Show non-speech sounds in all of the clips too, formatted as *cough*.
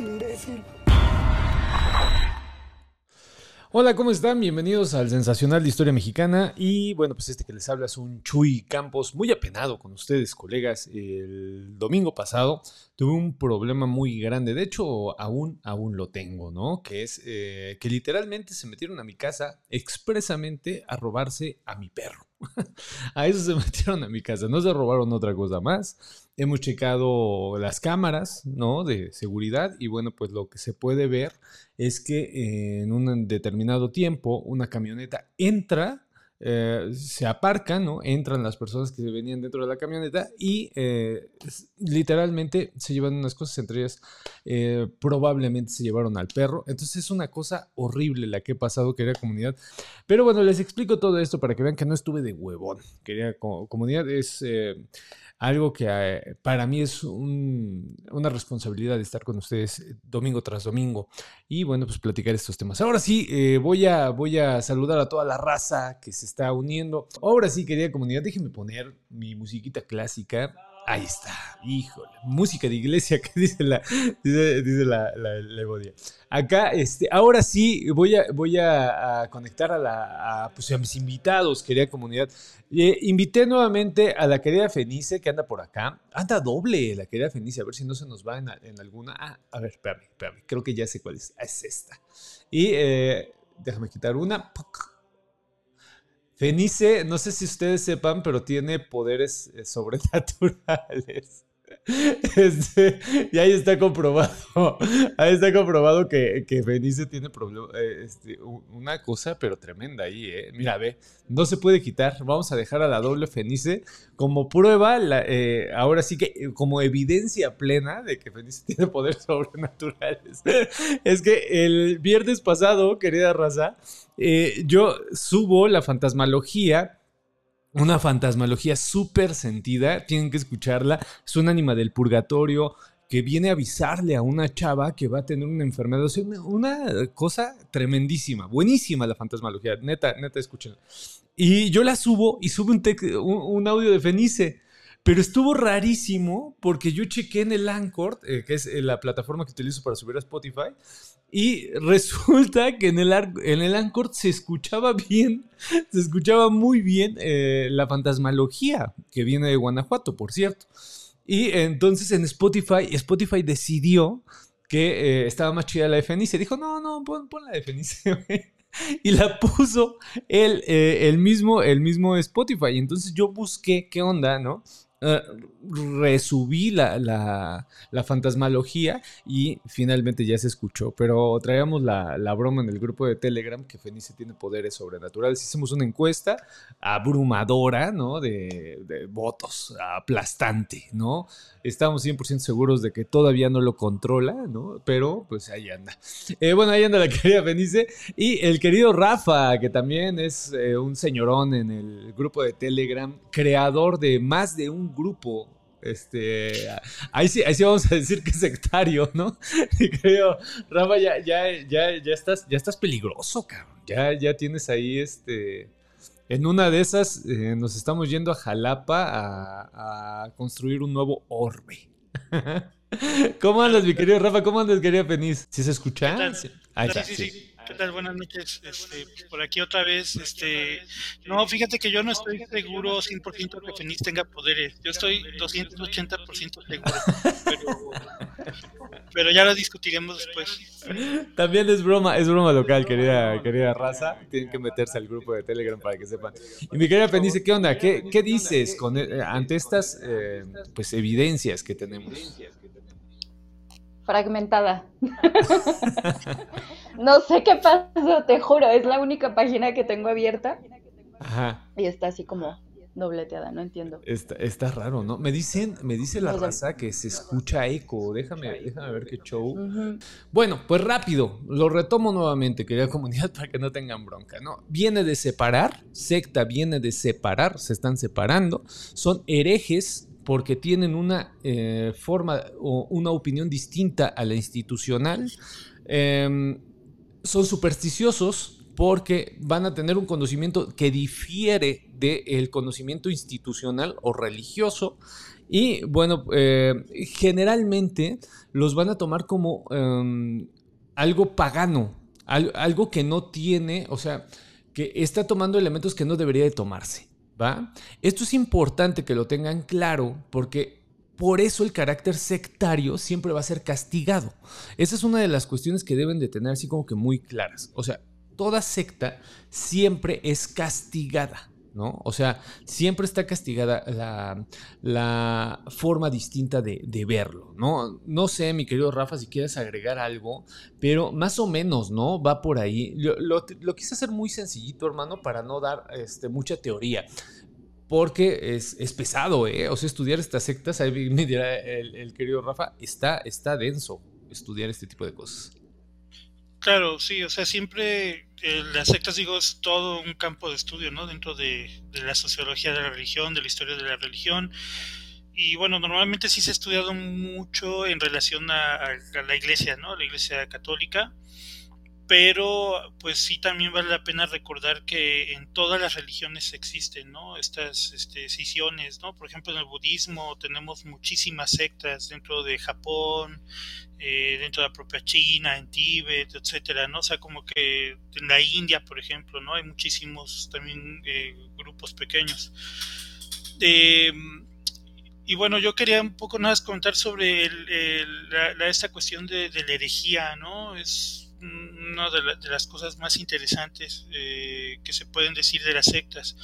Imbécil. Hola, ¿cómo están? Bienvenidos al Sensacional de Historia Mexicana. Y bueno, pues este que les habla es un Chuy Campos, muy apenado con ustedes, colegas. El domingo pasado tuve un problema muy grande. De hecho, aún, aún lo tengo, ¿no? Que es eh, que literalmente se metieron a mi casa expresamente a robarse a mi perro. *laughs* a eso se metieron a mi casa. No se robaron otra cosa más. Hemos checado las cámaras, ¿no? De seguridad. Y bueno, pues lo que se puede ver es que en un determinado tiempo una camioneta entra eh, se aparcan, ¿no? Entran las personas que venían dentro de la camioneta y eh, literalmente se llevan unas cosas, entre ellas eh, probablemente se llevaron al perro. Entonces es una cosa horrible la que he pasado, querida comunidad. Pero bueno, les explico todo esto para que vean que no estuve de huevón. Querida comunidad, es algo que eh, para mí es una responsabilidad de estar con ustedes eh, domingo tras domingo y bueno, pues platicar estos temas. Ahora sí, eh, voy, a, voy a saludar a toda la raza que se está uniendo. Ahora sí, querida comunidad, déjenme poner mi musiquita clásica. Ahí está, híjole, música de iglesia *laughs* que dice la, dice, la, Acá, este, ahora sí, voy a, voy a, conectar a, la, pues, a, mis invitados, querida comunidad. Eh, invité nuevamente a la querida Fenice, que anda por acá. Anda doble la querida Fenice, a ver si no se nos va en, alguna. Ah, a ver, espérame, espérame, creo que ya sé cuál es. Es esta. Y eh, déjame quitar una. Fenice, no sé si ustedes sepan, pero tiene poderes eh, sobrenaturales. Este, y ahí está comprobado. Ahí está comprobado que, que Fenice tiene eh, este, una cosa, pero tremenda ahí, ¿eh? Mira, ve, no se puede quitar. Vamos a dejar a la doble Fenice como prueba, eh, ahora sí que como evidencia plena de que Fenice *laughs* tiene poderes sobrenaturales. es que el viernes pasado, querida raza, yo subo la fantasmalogía una fantasmalogía súper sentida, tienen que escucharla, es un ánima del purgatorio que viene a avisarle a una chava que va a tener una enfermedad, una cosa tremendísima, buenísima la fantasmalogía, neta, neta, escúchenla. Y yo la subo y sube un, audio de Fenice. Pero estuvo rarísimo porque yo chequé en el Anchor, eh, que es eh, la plataforma que utilizo para subir a Spotify, y resulta que en el, en el Anchor se escuchaba bien, *laughs* se escuchaba muy bien eh, la fantasmalogía que viene de Guanajuato, por cierto. Y entonces en Spotify, Spotify decidió que eh, estaba más chida la de Fenice. Dijo, no, no, pon, la de Fenice. *laughs* y la puso el, eh, el, mismo, el mismo Spotify. Entonces yo busqué qué onda, ¿no? Eh, resubí la, la, fantasmalogía y finalmente ya se escuchó. Pero traíamos la, broma en el grupo de Telegram que Fenice tiene poderes sobrenaturales. Hicimos una encuesta abrumadora, ¿no? De, de votos, aplastante, ¿no? Estamos 100% seguros de que todavía no lo controla, ¿no? Pero pues ahí anda. Eh, bueno, ahí anda la *laughs* querida Fenice y el querido Rafa, que también es eh, un señorón en el grupo de Telegram, creador de más de un grupo. Este, ahí sí, ahí sí vamos a decir que es sectario, ¿no? *laughs* creo, Rafa, ya, ya, ya, ya estás, ya estás peligroso, cabrón. Ya, ya tienes ahí este. En una de esas eh, nos estamos yendo a Jalapa a, construir un nuevo orbe. *laughs* ¿Cómo andas, mi querido Rafa? ¿Cómo andas, querida Penis? ¿Sí se escucha? sí, sí. sí. ¿Qué tal? Buenas noches. Este, por aquí otra vez. Este, no, fíjate que yo no estoy seguro 100% que Fenix tenga poderes. Yo estoy 280% seguro. *laughs* Pero, ya lo discutiremos después. También es broma, es broma local, querida, querida raza. Tienen que meterse al grupo de Telegram para que sepan. Y mi querida Fenice, ¿qué onda? ¿Qué, qué dices con, eh, ante estas eh, pues, evidencias que tenemos? Fragmentada. no sé qué pasó, te juro, es la única página que tengo abierta. Ajá. Y está así como dobleteada, no entiendo. Está, está raro, ¿no? Me dicen, me dice la raza que se escucha eco. Déjame, déjame ver qué show. Bueno, pues rápido, lo retomo nuevamente, querida comunidad, para que no tengan bronca, ¿no? Viene de separar, secta viene de separar, se están separando, son herejes porque tienen una eh, forma o una opinión distinta a la institucional. Em, son supersticiosos porque van a tener un conocimiento que difiere del conocimiento institucional o religioso Y bueno, eh, generalmente los van a tomar como em, algo pagano, algo que no tiene, o sea, que está tomando elementos que no debería de tomarse, ¿va? Esto es importante que lo tengan claro porque por eso el carácter sectario siempre va a ser castigado. Esa es una de las cuestiones que deben de tener así como que muy claras. O sea, toda secta siempre es castigada. ¿No? O sea, siempre está castigada la, forma distinta de, verlo, ¿no? No sé, mi querido Rafa, si quieres agregar algo, pero más o menos, ¿no? Va por ahí. Lo, quise hacer muy sencillito, hermano, para no dar este, mucha teoría. Porque es, pesado, ¿eh? O sea, estudiar estas sectas, ahí me dirá el, el querido Rafa, está, está denso estudiar este tipo de cosas. Claro, sí, o sea, siempre eh, las sectas, digo, es todo un campo de estudio, ¿no? Dentro de, la sociología de la religión, de la historia de la religión. Y bueno, normalmente sí se ha estudiado mucho en relación a, a la iglesia, ¿no? La iglesia católica pero pues sí también vale la pena recordar que en todas las religiones existen, ¿no? Estas este, cisiones, ¿no? Por ejemplo, en el budismo tenemos muchísimas sectas dentro de Japón, eh, dentro de la propia China, en Tíbet, etcétera, ¿no? O sea, como que en la India, por ejemplo, ¿no? Hay muchísimos también eh, grupos pequeños. Em, y bueno, yo quería un poco nada más comentar sobre esta cuestión de, de la herejía, ¿no? Es una de, las cosas más interesantes eh, que se pueden decir de las sectas.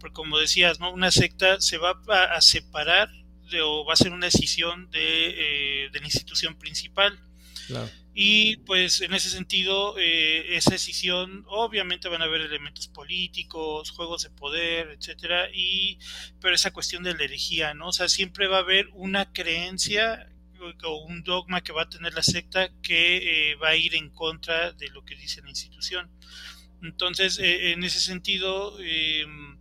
Porque como decías, ¿no? una secta se va a, separar o va a ser una decisión de, eh, la institución principal. Y pues en ese sentido, eh, esa decisión, obviamente van a haber elementos políticos, juegos de poder, etcétera, y pero esa cuestión de la herejía, ¿no? O sea, siempre va a haber una creencia o un dogma que va a tener la secta que eh, va a ir en contra de lo que dice la institución. Entonces, eh, en ese sentido, em,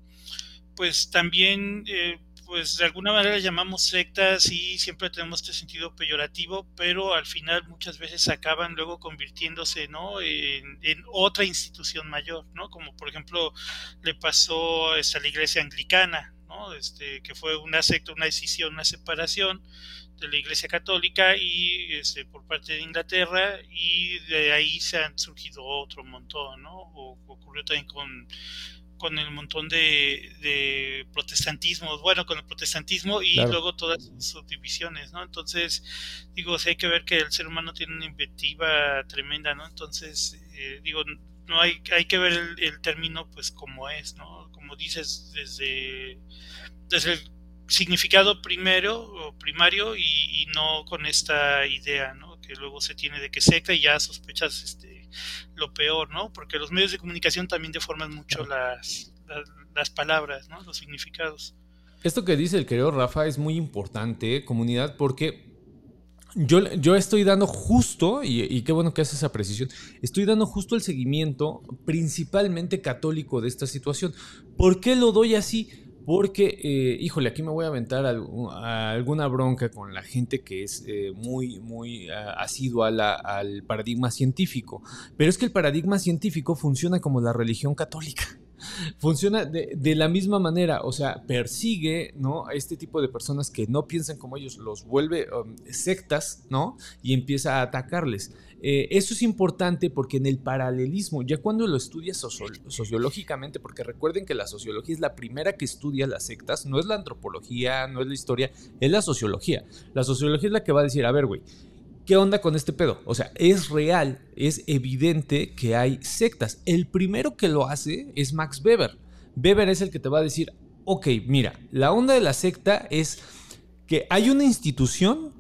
pues también, eh, pues de alguna manera llamamos sectas y siempre tenemos este sentido peyorativo, pero al final muchas veces acaban luego convirtiéndose, ¿no? En, otra institución mayor, ¿no? Como por ejemplo le pasó a la iglesia anglicana, ¿no? Este, que fue una secta, una decisión, una separación, de la Iglesia Católica y este, por parte de Inglaterra y de ahí se han surgido otro montón, ¿no? O, ocurrió también con, con el montón de, de protestantismo, bueno, con el protestantismo y luego todas sus divisiones, ¿no? Entonces, digo, hay que ver que el ser humano tiene una inventiva tremenda, ¿no? Entonces, eh, digo, no hay, hay que ver el, el, término pues como es, ¿no? Como dices, desde, desde el significado primero o primario y, no con esta idea ¿no? que luego se tiene de que seca y ya sospechas este, lo peor, ¿no? porque los medios de comunicación también deforman mucho las, las, palabras, ¿no? los significados. Esto que dice el querido Rafa es muy importante, comunidad, porque yo, yo, estoy dando justo, y, y, qué bueno que hace esa precisión, estoy dando justo el seguimiento principalmente católico de esta situación. ¿Por qué lo doy así? Porque, eh, híjole, aquí me voy a aventar alguna bronca con la gente que es eh, muy, muy uh, asidua al paradigma científico. Pero es que el paradigma científico funciona como la religión católica. Funciona de, la misma manera, o sea, persigue, ¿no? A este tipo de personas que no piensan como ellos, los vuelve um, sectas, ¿no? Y empieza a atacarles. Eh, eso es importante porque en el paralelismo, ya cuando lo estudias sociológicamente, porque recuerden que la sociología es la primera que estudia las sectas, no es la antropología, no es la historia, es la sociología. La sociología es la que va a decir, a ver, güey, ¿qué onda con este pedo? O sea, es real, es evidente que hay sectas. El primero que lo hace es Max Weber. Weber es el que te va a decir, ok, mira, la onda de la secta es que hay una institución,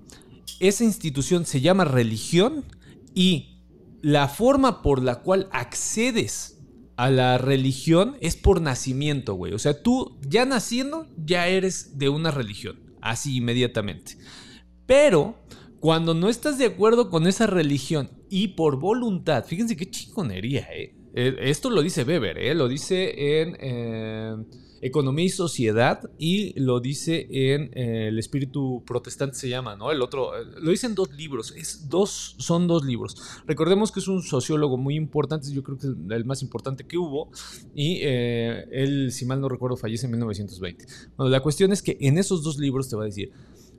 esa institución se llama religión y la forma por la cual accedes a la religión es por nacimiento, güey. O sea, tú ya naciendo ya eres de una religión, así inmediatamente. Pero cuando no estás de acuerdo con esa religión y por voluntad, fíjense qué chingonería, ¿eh? eh esto lo dice Weber, ¿eh? Lo dice en... Eh, Economía y Sociedad y lo dice en eh, El Espíritu Protestante se llama, ¿no? El otro, lo dice en dos libros, es dos, son dos libros. Recordemos que es un sociólogo muy importante, yo creo que es el más importante que hubo y él, si mal no recuerdo, fallece en 1920. Bueno, la cuestión es que en esos dos libros te va a decir,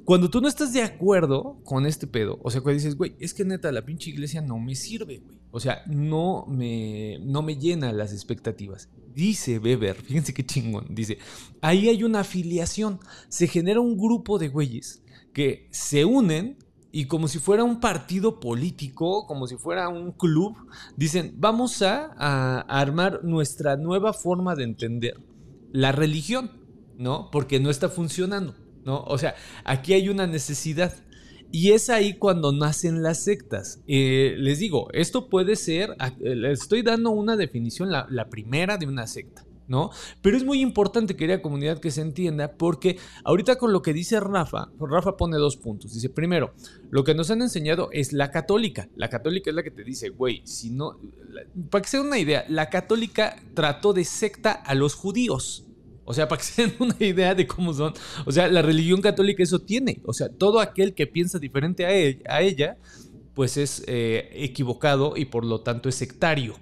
cuando tú no estás de acuerdo con este pedo, o sea, cuando dices, güey, es que neta, la pinche iglesia no me sirve, güey. O sea, no me, no me llena las expectativas. Dice Weber, fíjense qué chingón, dice, ahí hay una afiliación, se genera un grupo de güeyes que se unen y como si fuera un partido político, como si fuera un club, dicen, vamos a, a armar nuestra nueva forma de entender la religión, ¿no? Porque no está funcionando. ¿No? O sea, aquí hay una necesidad. Y es ahí cuando nacen las sectas. Eh, les digo, esto puede ser, les estoy dando una definición, la, primera de una secta. ¿no? Pero es muy importante, querida comunidad, que se entienda, porque ahorita con lo que dice Rafa, Rafa pone dos puntos. Dice, primero, lo que nos han enseñado es la católica. La católica es la que te dice, güey, si no, para que se den una idea, la católica trató de secta a los judíos. O sea, para que *laughs* se den una idea de cómo son. O sea, la religión católica eso tiene. O sea, todo aquel que piensa diferente a, ella, pues es eh, equivocado y por lo tanto es sectario.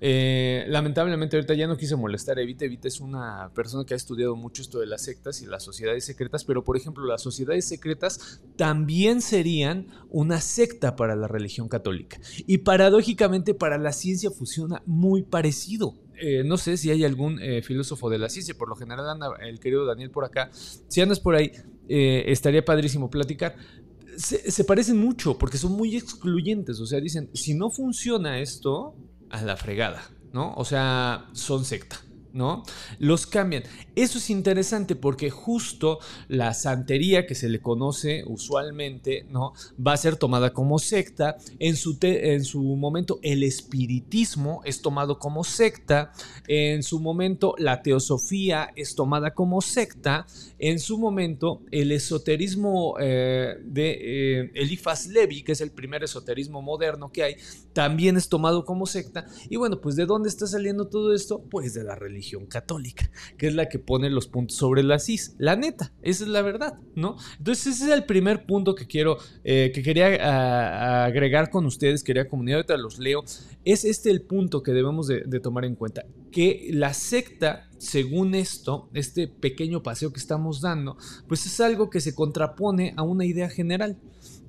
Eh, lamentablemente ahorita ya no quise molestar a Evita. Evita es una persona que ha estudiado mucho esto de las sectas y las sociedades secretas, pero por ejemplo las sociedades secretas también serían una secta para la religión católica. Y paradójicamente para la ciencia funciona muy parecido. Eh, no sé si hay algún eh, filósofo de la ciencia, por lo general anda el querido Daniel por acá. Si andas por ahí, eh, estaría padrísimo platicar. se, parecen mucho porque son muy excluyentes, o sea, dicen, si no funciona esto, a la fregada, ¿no? O sea, son secta. ¿No? Los cambian. Eso es interesante porque justo la santería que se le conoce usualmente, ¿no? Va a ser tomada como secta. En su, en su momento el espiritismo es tomado como secta. En su momento la teosofía es tomada como secta. En su momento el esoterismo eh, de eh, Eliphas Levi, que es el primer esoterismo moderno que hay, también es tomado como secta. Y bueno, pues ¿de dónde está saliendo todo esto? Pues de la religión católica, que es la que pone los puntos sobre la CIS. La neta, esa es la verdad, ¿no? Entonces ese es el primer punto que quiero, eh, que quería agregar con ustedes, quería comunidad, ahorita los leo. Es este el punto que debemos de, de tomar en cuenta, que la secta según esto, este pequeño paseo que estamos dando, pues es algo que se contrapone a una idea general.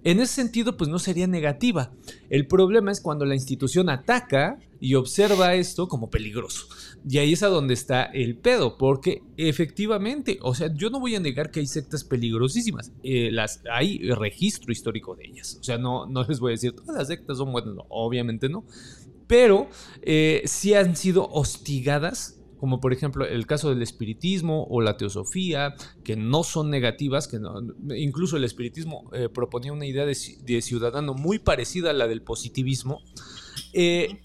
En ese sentido, pues no sería negativa. El problema es cuando la institución ataca y observa esto como peligroso. Y ahí es a donde está el pedo, porque efectivamente, o sea, yo no voy a negar que hay sectas peligrosísimas. Eh, las, hay registro histórico de ellas. O sea, no, no les voy a decir, todas las sectas son buenas, obviamente no. Pero eh, sí han sido hostigadas como por ejemplo el caso del espiritismo o la teosofía, que no son negativas, que incluso el espiritismo eh, proponía una idea de, ciudadano muy parecida a la del positivismo, eh,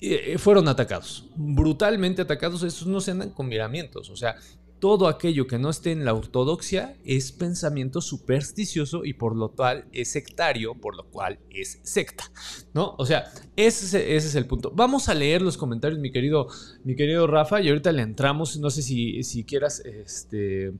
eh, fueron atacados, brutalmente atacados, esos no se andan con miramientos, o sea, todo aquello que no esté en la ortodoxia es pensamiento supersticioso y por lo cual es sectario, por lo cual es secta, ¿no? O sea, ese, es el punto. Vamos a leer los comentarios, mi querido, mi querido Rafa, y ahorita le entramos, no sé si, si quieras, este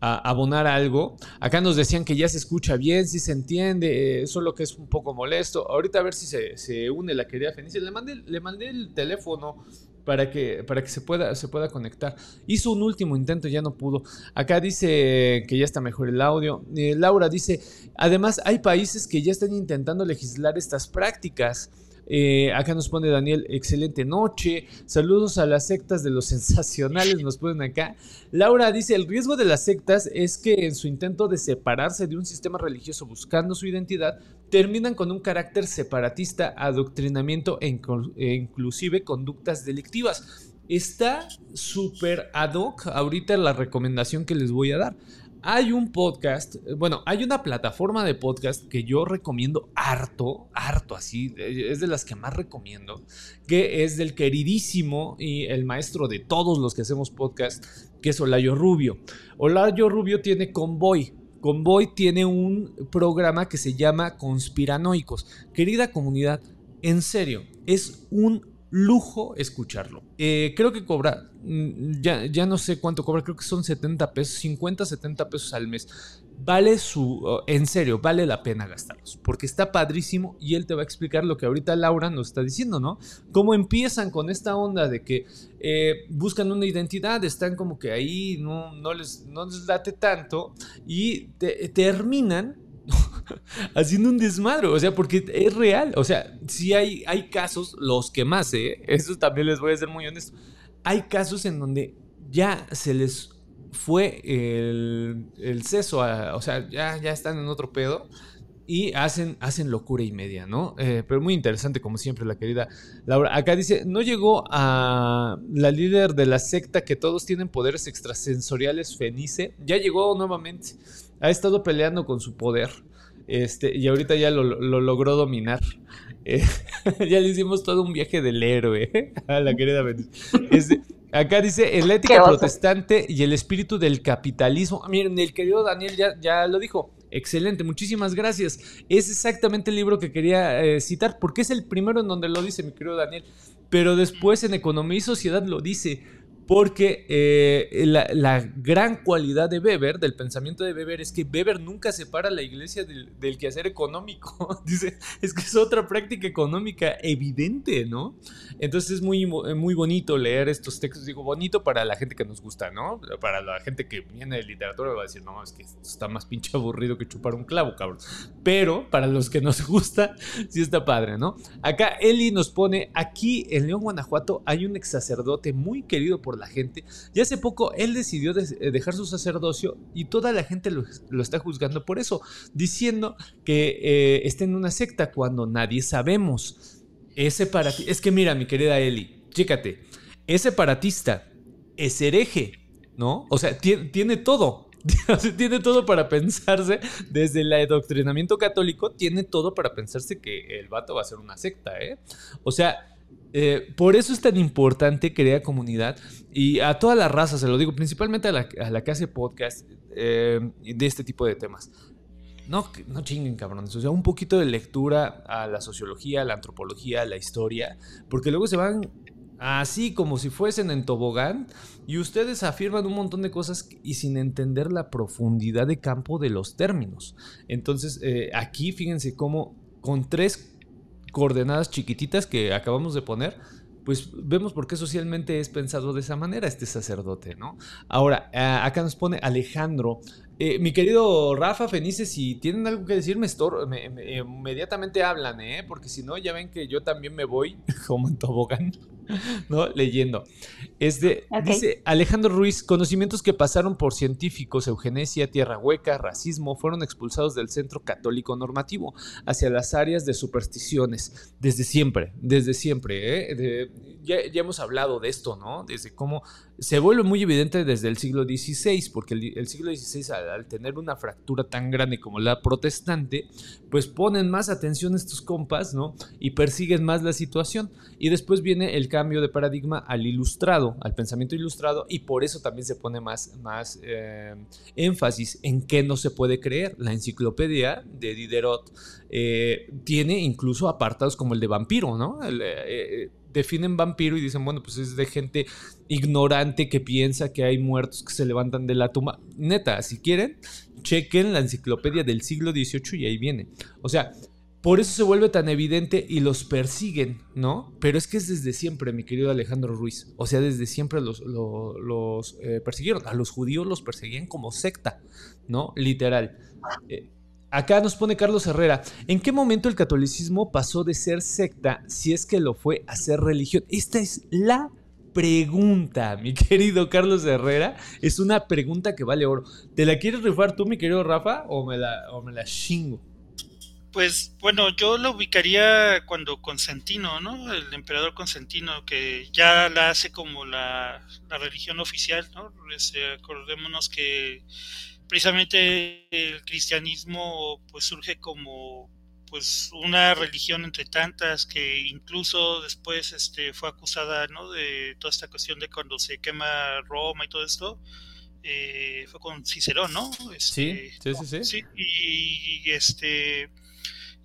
abonar algo. Acá nos decían que ya se escucha bien, si se entiende, eh, solo que es un poco molesto. Ahorita a ver si se, une la querida Fenicia. Le mandé, le mandé el teléfono para que, para que se, pueda, se pueda conectar. Hizo un último intento, ya no pudo. Acá dice que ya está mejor el audio. Eh, Laura dice, además hay países que ya están intentando legislar estas prácticas. Eh, acá nos pone Daniel, excelente noche. Saludos a las sectas de los *laughs* sensacionales, nos ponen acá. Laura dice, el riesgo de las sectas es que en su intento de separarse de un sistema religioso buscando su identidad, terminan con un carácter separatista, adoctrinamiento e, e inclusive conductas delictivas. Está súper ad hoc ahorita la recomendación que les voy a dar. Hay un podcast, bueno, hay una plataforma de podcast que yo recomiendo harto, harto así, es de las que más recomiendo, que es del queridísimo y el maestro de todos los que hacemos podcast, que es Olayo Rubio. Olayo Rubio tiene Convoy. Convoy tiene un programa que se llama Conspiranoicos. Querida comunidad, en serio, es un lujo escucharlo. Eh, creo que cobra, mm, ya, ya no sé cuánto cobra, creo que son 70 pesos, 50, 70 pesos al mes. Vale su, en serio, vale la pena gastarlos, porque está padrísimo y él te va a explicar lo que ahorita Laura nos está diciendo, ¿no? Cómo empiezan con esta onda de que eh, buscan una identidad, están como que ahí, no, no, les, no les late tanto y terminan *laughs* haciendo un desmadre, o sea, porque es real, o sea, si hay, hay casos, los que más, ¿eh? Eso también les voy a ser muy honesto, hay casos en donde ya se les fue el, el seso, o sea, ya, ya están en otro pedo y hacen, hacen locura y media, ¿no? Eh, pero muy interesante, como siempre, la querida Laura. Acá dice, no llegó a la líder de la secta que todos tienen poderes extrasensoriales, Fenice, ya llegó nuevamente, ha estado peleando con su poder. Este, y ahorita ya lo, logró dominar. Eh, *laughs* ya le hicimos todo un viaje del héroe *laughs* a la querida. *laughs* Este, Acá dice, el ética protestante y el espíritu del capitalismo. Miren, el querido Daniel ya, ya lo dijo. Excelente, muchísimas gracias. Es exactamente el libro que quería eh, citar, porque es el primero en donde lo dice mi querido Daniel. Pero después en Economía y Sociedad lo dice porque eh, la, gran cualidad de Weber, del pensamiento de Weber, es que Weber nunca separa la iglesia del, quehacer económico. *laughs* Dice, es que es otra práctica económica evidente, ¿no? Entonces es muy, muy bonito leer estos textos. Digo, bonito para la gente que nos gusta, ¿no? Para la gente que viene de literatura va a decir, no, es que está más pinche aburrido que chupar un clavo, cabrón. Pero para los que nos *laughs* gusta, sí está padre, ¿no? Acá Eli nos pone, aquí en León, Guanajuato, hay un ex sacerdote muy querido por la gente. Y hace poco él decidió eh, dejar su sacerdocio y toda la gente lo, está juzgando por eso, diciendo que eh, está en una secta cuando nadie sabemos. Es separatista. Es que mira, mi querida Eli, chécate. Es separatista, es hereje, ¿no? O sea, tiene, todo. *laughs* tiene todo para pensarse, desde el adoctrinamiento católico, tiene todo para pensarse que el vato va a ser una secta, ¿eh? O sea, eh, por eso es tan importante crear comunidad y a toda la raza, se lo digo, principalmente a la, que hace podcast eh, de este tipo de temas. No, no chinguen, cabrones. O sea, un poquito de lectura a la sociología, a la antropología, a la historia, porque luego se van así como si fuesen en tobogán y ustedes afirman un montón de cosas y sin entender la profundidad de campo de los términos. Entonces, eh, aquí fíjense cómo con tres coordenadas chiquititas que acabamos de poner, pues vemos por qué socialmente es pensado de esa manera este sacerdote, ¿no? Ahora, acá nos pone Alejandro. Eh, mi querido Rafa Fenice, si tienen algo que decir, me, inmediatamente hablan, ¿eh? Porque si no, ya ven que yo también me voy *laughs* como en tobogán. *laughs* ¿no? Leyendo. Este, Dice Alejandro Ruiz, conocimientos que pasaron por científicos, eugenesia, tierra hueca, racismo, fueron expulsados del centro católico normativo hacia las áreas de supersticiones, desde siempre, desde siempre. ¿eh? ya, hemos hablado de esto, ¿no? Desde cómo se vuelve muy evidente desde el siglo XVI, porque el, siglo XVI al, tener una fractura tan grande como la protestante, pues ponen más atención a estos compas, ¿no? Y persiguen más la situación. Y después viene el cambio de paradigma al ilustrado, al pensamiento ilustrado, y por eso también se pone más, más eh, énfasis en qué no se puede creer. La enciclopedia de Diderot eh, tiene incluso apartados como el de vampiro, ¿no? Eh, definen vampiro y dicen, bueno, pues es de gente ignorante que piensa que hay muertos que se levantan de la tumba. Neta, si quieren, chequen la enciclopedia del siglo XVIII y ahí viene. O sea, por eso se vuelve tan evidente y los persiguen, ¿no? Pero es que es desde siempre, mi querido Alejandro Ruiz. O sea, desde siempre los, eh, persiguieron. A los judíos los perseguían como secta, ¿no? Literal. Eh, Acá nos pone Carlos Herrera, ¿en qué momento el catolicismo pasó de ser secta si es que lo fue a ser religión? Esta es la pregunta, *laughs* mi querido Carlos Herrera. Es una pregunta que vale oro. ¿Te la quieres rifar tú, mi querido Rafa, o me la, la chingo? Pues bueno, yo lo ubicaría cuando Constantino, ¿no? El emperador Constantino, que ya la hace como la, la religión oficial, ¿no? Este, acordémonos que precisamente el cristianismo pues surge como pues una religión entre tantas que incluso después este fue acusada no de toda esta cuestión de cuando se quema Roma y todo esto eh, fue con Cicerón no este, sí, sí sí. sí y, este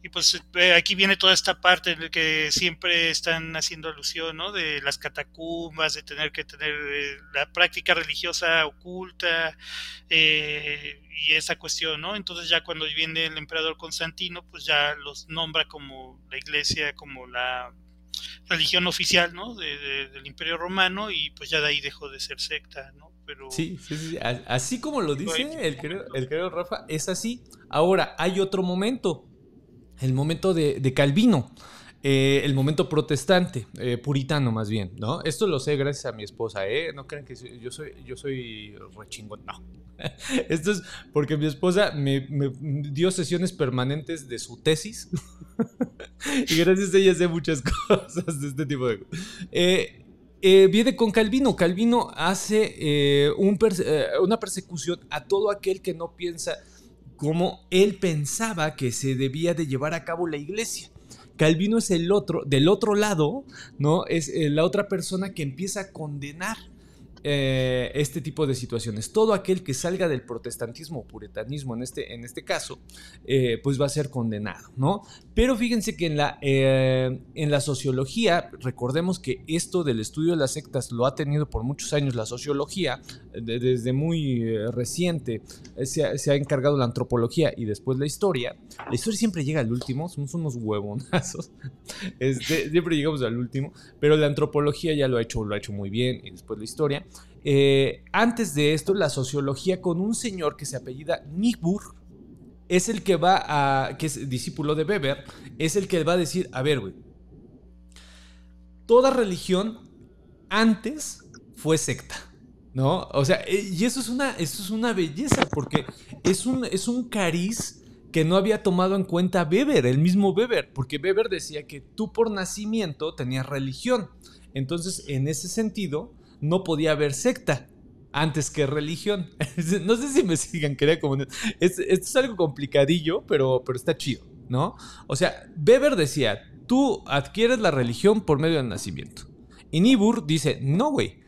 y pues eh, aquí viene toda esta parte en la que siempre están haciendo alusión, ¿no? De las catacumbas, de tener que tener eh, la práctica religiosa oculta eh, y esa cuestión, ¿no? Entonces ya cuando viene el emperador Constantino, pues ya los nombra como la iglesia, como la religión oficial, ¿no? del Imperio Romano y pues ya de ahí dejó de ser secta, ¿no? Pero... Sí, sí, sí, así como lo dice el querido, el querido Rafa, es así. Ahora, hay otro momento el momento de, Calvino. Eh, el momento protestante, eh, puritano más bien, ¿no? Esto lo sé gracias a mi esposa, ¿eh? No crean que yo soy, yo soy rechingón, no. *laughs* Esto es porque mi esposa me, dio sesiones permanentes de su tesis *laughs* y gracias a ella sé muchas *laughs* cosas de este tipo de cosas. Eh, viene con Calvino. Calvino hace una persecución a todo aquel que no piensa como él pensaba que se debía de llevar a cabo la iglesia. Calvino es el otro, del otro lado, ¿no? Es eh, la otra persona que empieza a condenar eh, este tipo de situaciones. Todo aquel que salga del protestantismo o puritanismo en este, en este caso, eh, pues va a ser condenado, ¿no? Pero fíjense que en la, eh, en la sociología, recordemos que esto del estudio de las sectas lo ha tenido por muchos años la sociología, desde muy reciente se se, ha encargado la antropología y después la historia. La historia siempre llega al último, somos unos huevonazos, *laughs* este, siempre llegamos al último, pero la antropología ya lo ha hecho, lo ha hecho muy bien y después la historia. Eh, antes de esto, la sociología con un señor que se apellida Niebuhr es el que va a, que es discípulo de Weber, es el que va a decir, a ver, güey, toda religión antes fue secta. ¿No? O sea, eh, y eso es una, eso es una belleza, porque es un, es un cariz que no había tomado en cuenta Weber, el mismo Weber, porque Weber decía que tú por nacimiento tenías religión. Entonces, en ese sentido, no podía haber secta antes que religión. *laughs* no sé si me sigan, quería como... esto es algo complicadillo, pero, pero está chido, ¿no? O sea, Weber decía, tú adquieres la religión por medio del nacimiento. Y Niebuhr dice, no, güey.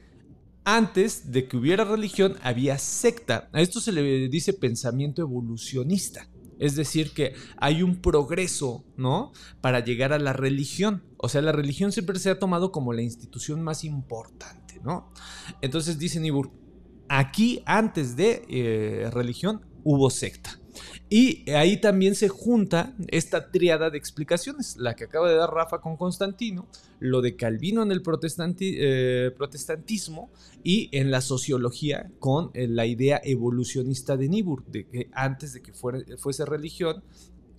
Antes de que hubiera religión había secta. A esto se le dice pensamiento evolucionista. Es decir, que hay un progreso, ¿no? Para llegar a la religión. O sea, la religión siempre se ha tomado como la institución más importante. ¿no? Entonces dice Nibur, aquí antes de eh, religión hubo secta. Y ahí también se junta esta triada de explicaciones, la que acaba de dar Rafa con Constantino, lo de Calvino en el eh, protestantismo y en la sociología con eh, la idea evolucionista de Niebuhr, de que antes de que fuese religión,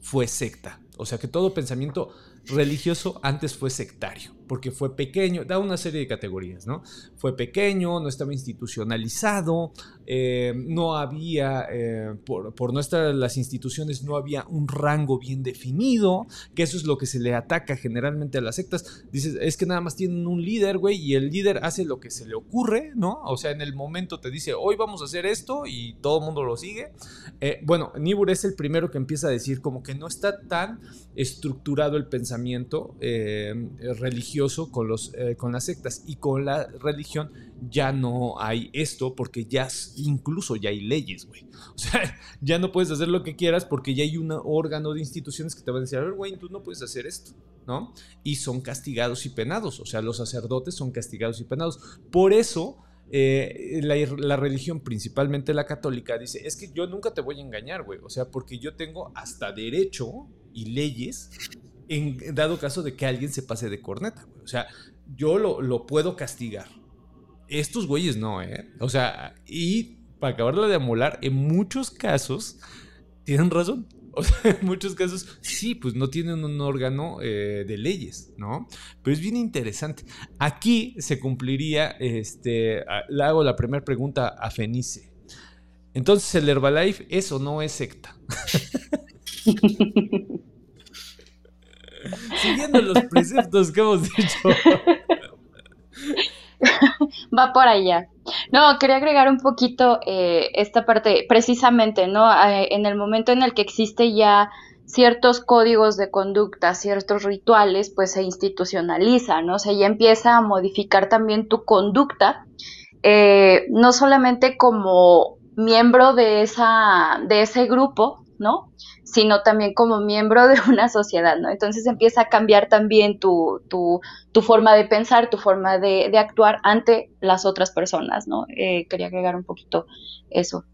fue secta. O sea que todo pensamiento religioso antes fue sectario, porque fue pequeño, da una serie de categorías, ¿no? Fue pequeño, no estaba institucionalizado, eh, no había, eh, por, por nuestras las instituciones, no había un rango bien definido, que eso es lo que se le ataca generalmente a las sectas. Dices, es que nada más tienen un líder, güey, y el líder hace lo que se le ocurre, ¿no? O sea, en el momento te dice, hoy vamos a hacer esto y todo el mundo lo sigue. Eh, bueno, Nibur es el primero que empieza a decir como que no está tan estructurado el pensamiento religioso con, los, con las sectas y con la religión ya no hay esto porque ya incluso ya hay leyes, güey. *laughs* O sea, ya no puedes hacer lo que quieras porque ya hay un órgano de instituciones que te van a decir, a ver, güey, tú no puedes hacer esto, ¿no? Y son castigados y penados, o sea, los sacerdotes son castigados y penados. Por eso... Eh, la, religión, principalmente la católica, dice, es que yo nunca te voy a engañar, güey. O sea, porque yo tengo hasta derecho y leyes en dado caso de que alguien se pase de corneta, güey. O sea, yo lo, lo puedo castigar, estos güeyes no, ¿eh? O sea, y para acabarla de amolar, en muchos casos tienen razón. O sea, en muchos casos sí, pues no tienen un órgano eh, de leyes, ¿no? Pero es bien interesante. Aquí se cumpliría, este, le hago la primera pregunta a Fenice. Entonces, ¿el Herbalife es no es secta? *laughs* *laughs* Siguiendo los preceptos que hemos dicho. *laughs* Va por allá. No, quería agregar un poquito eh, esta parte, precisamente, ¿no? En el momento en el que existe ya ciertos códigos de conducta, ciertos rituales, pues se institucionaliza, ¿no? O sea, ya empieza a modificar también tu conducta, eh, no solamente como miembro de, esa, de ese grupo, ¿no? Sino también como miembro de una sociedad, ¿no? Entonces empieza a cambiar también tu, tu, tu forma de pensar, tu forma de, de, actuar ante las otras personas, ¿no? Eh, quería agregar un poquito eso.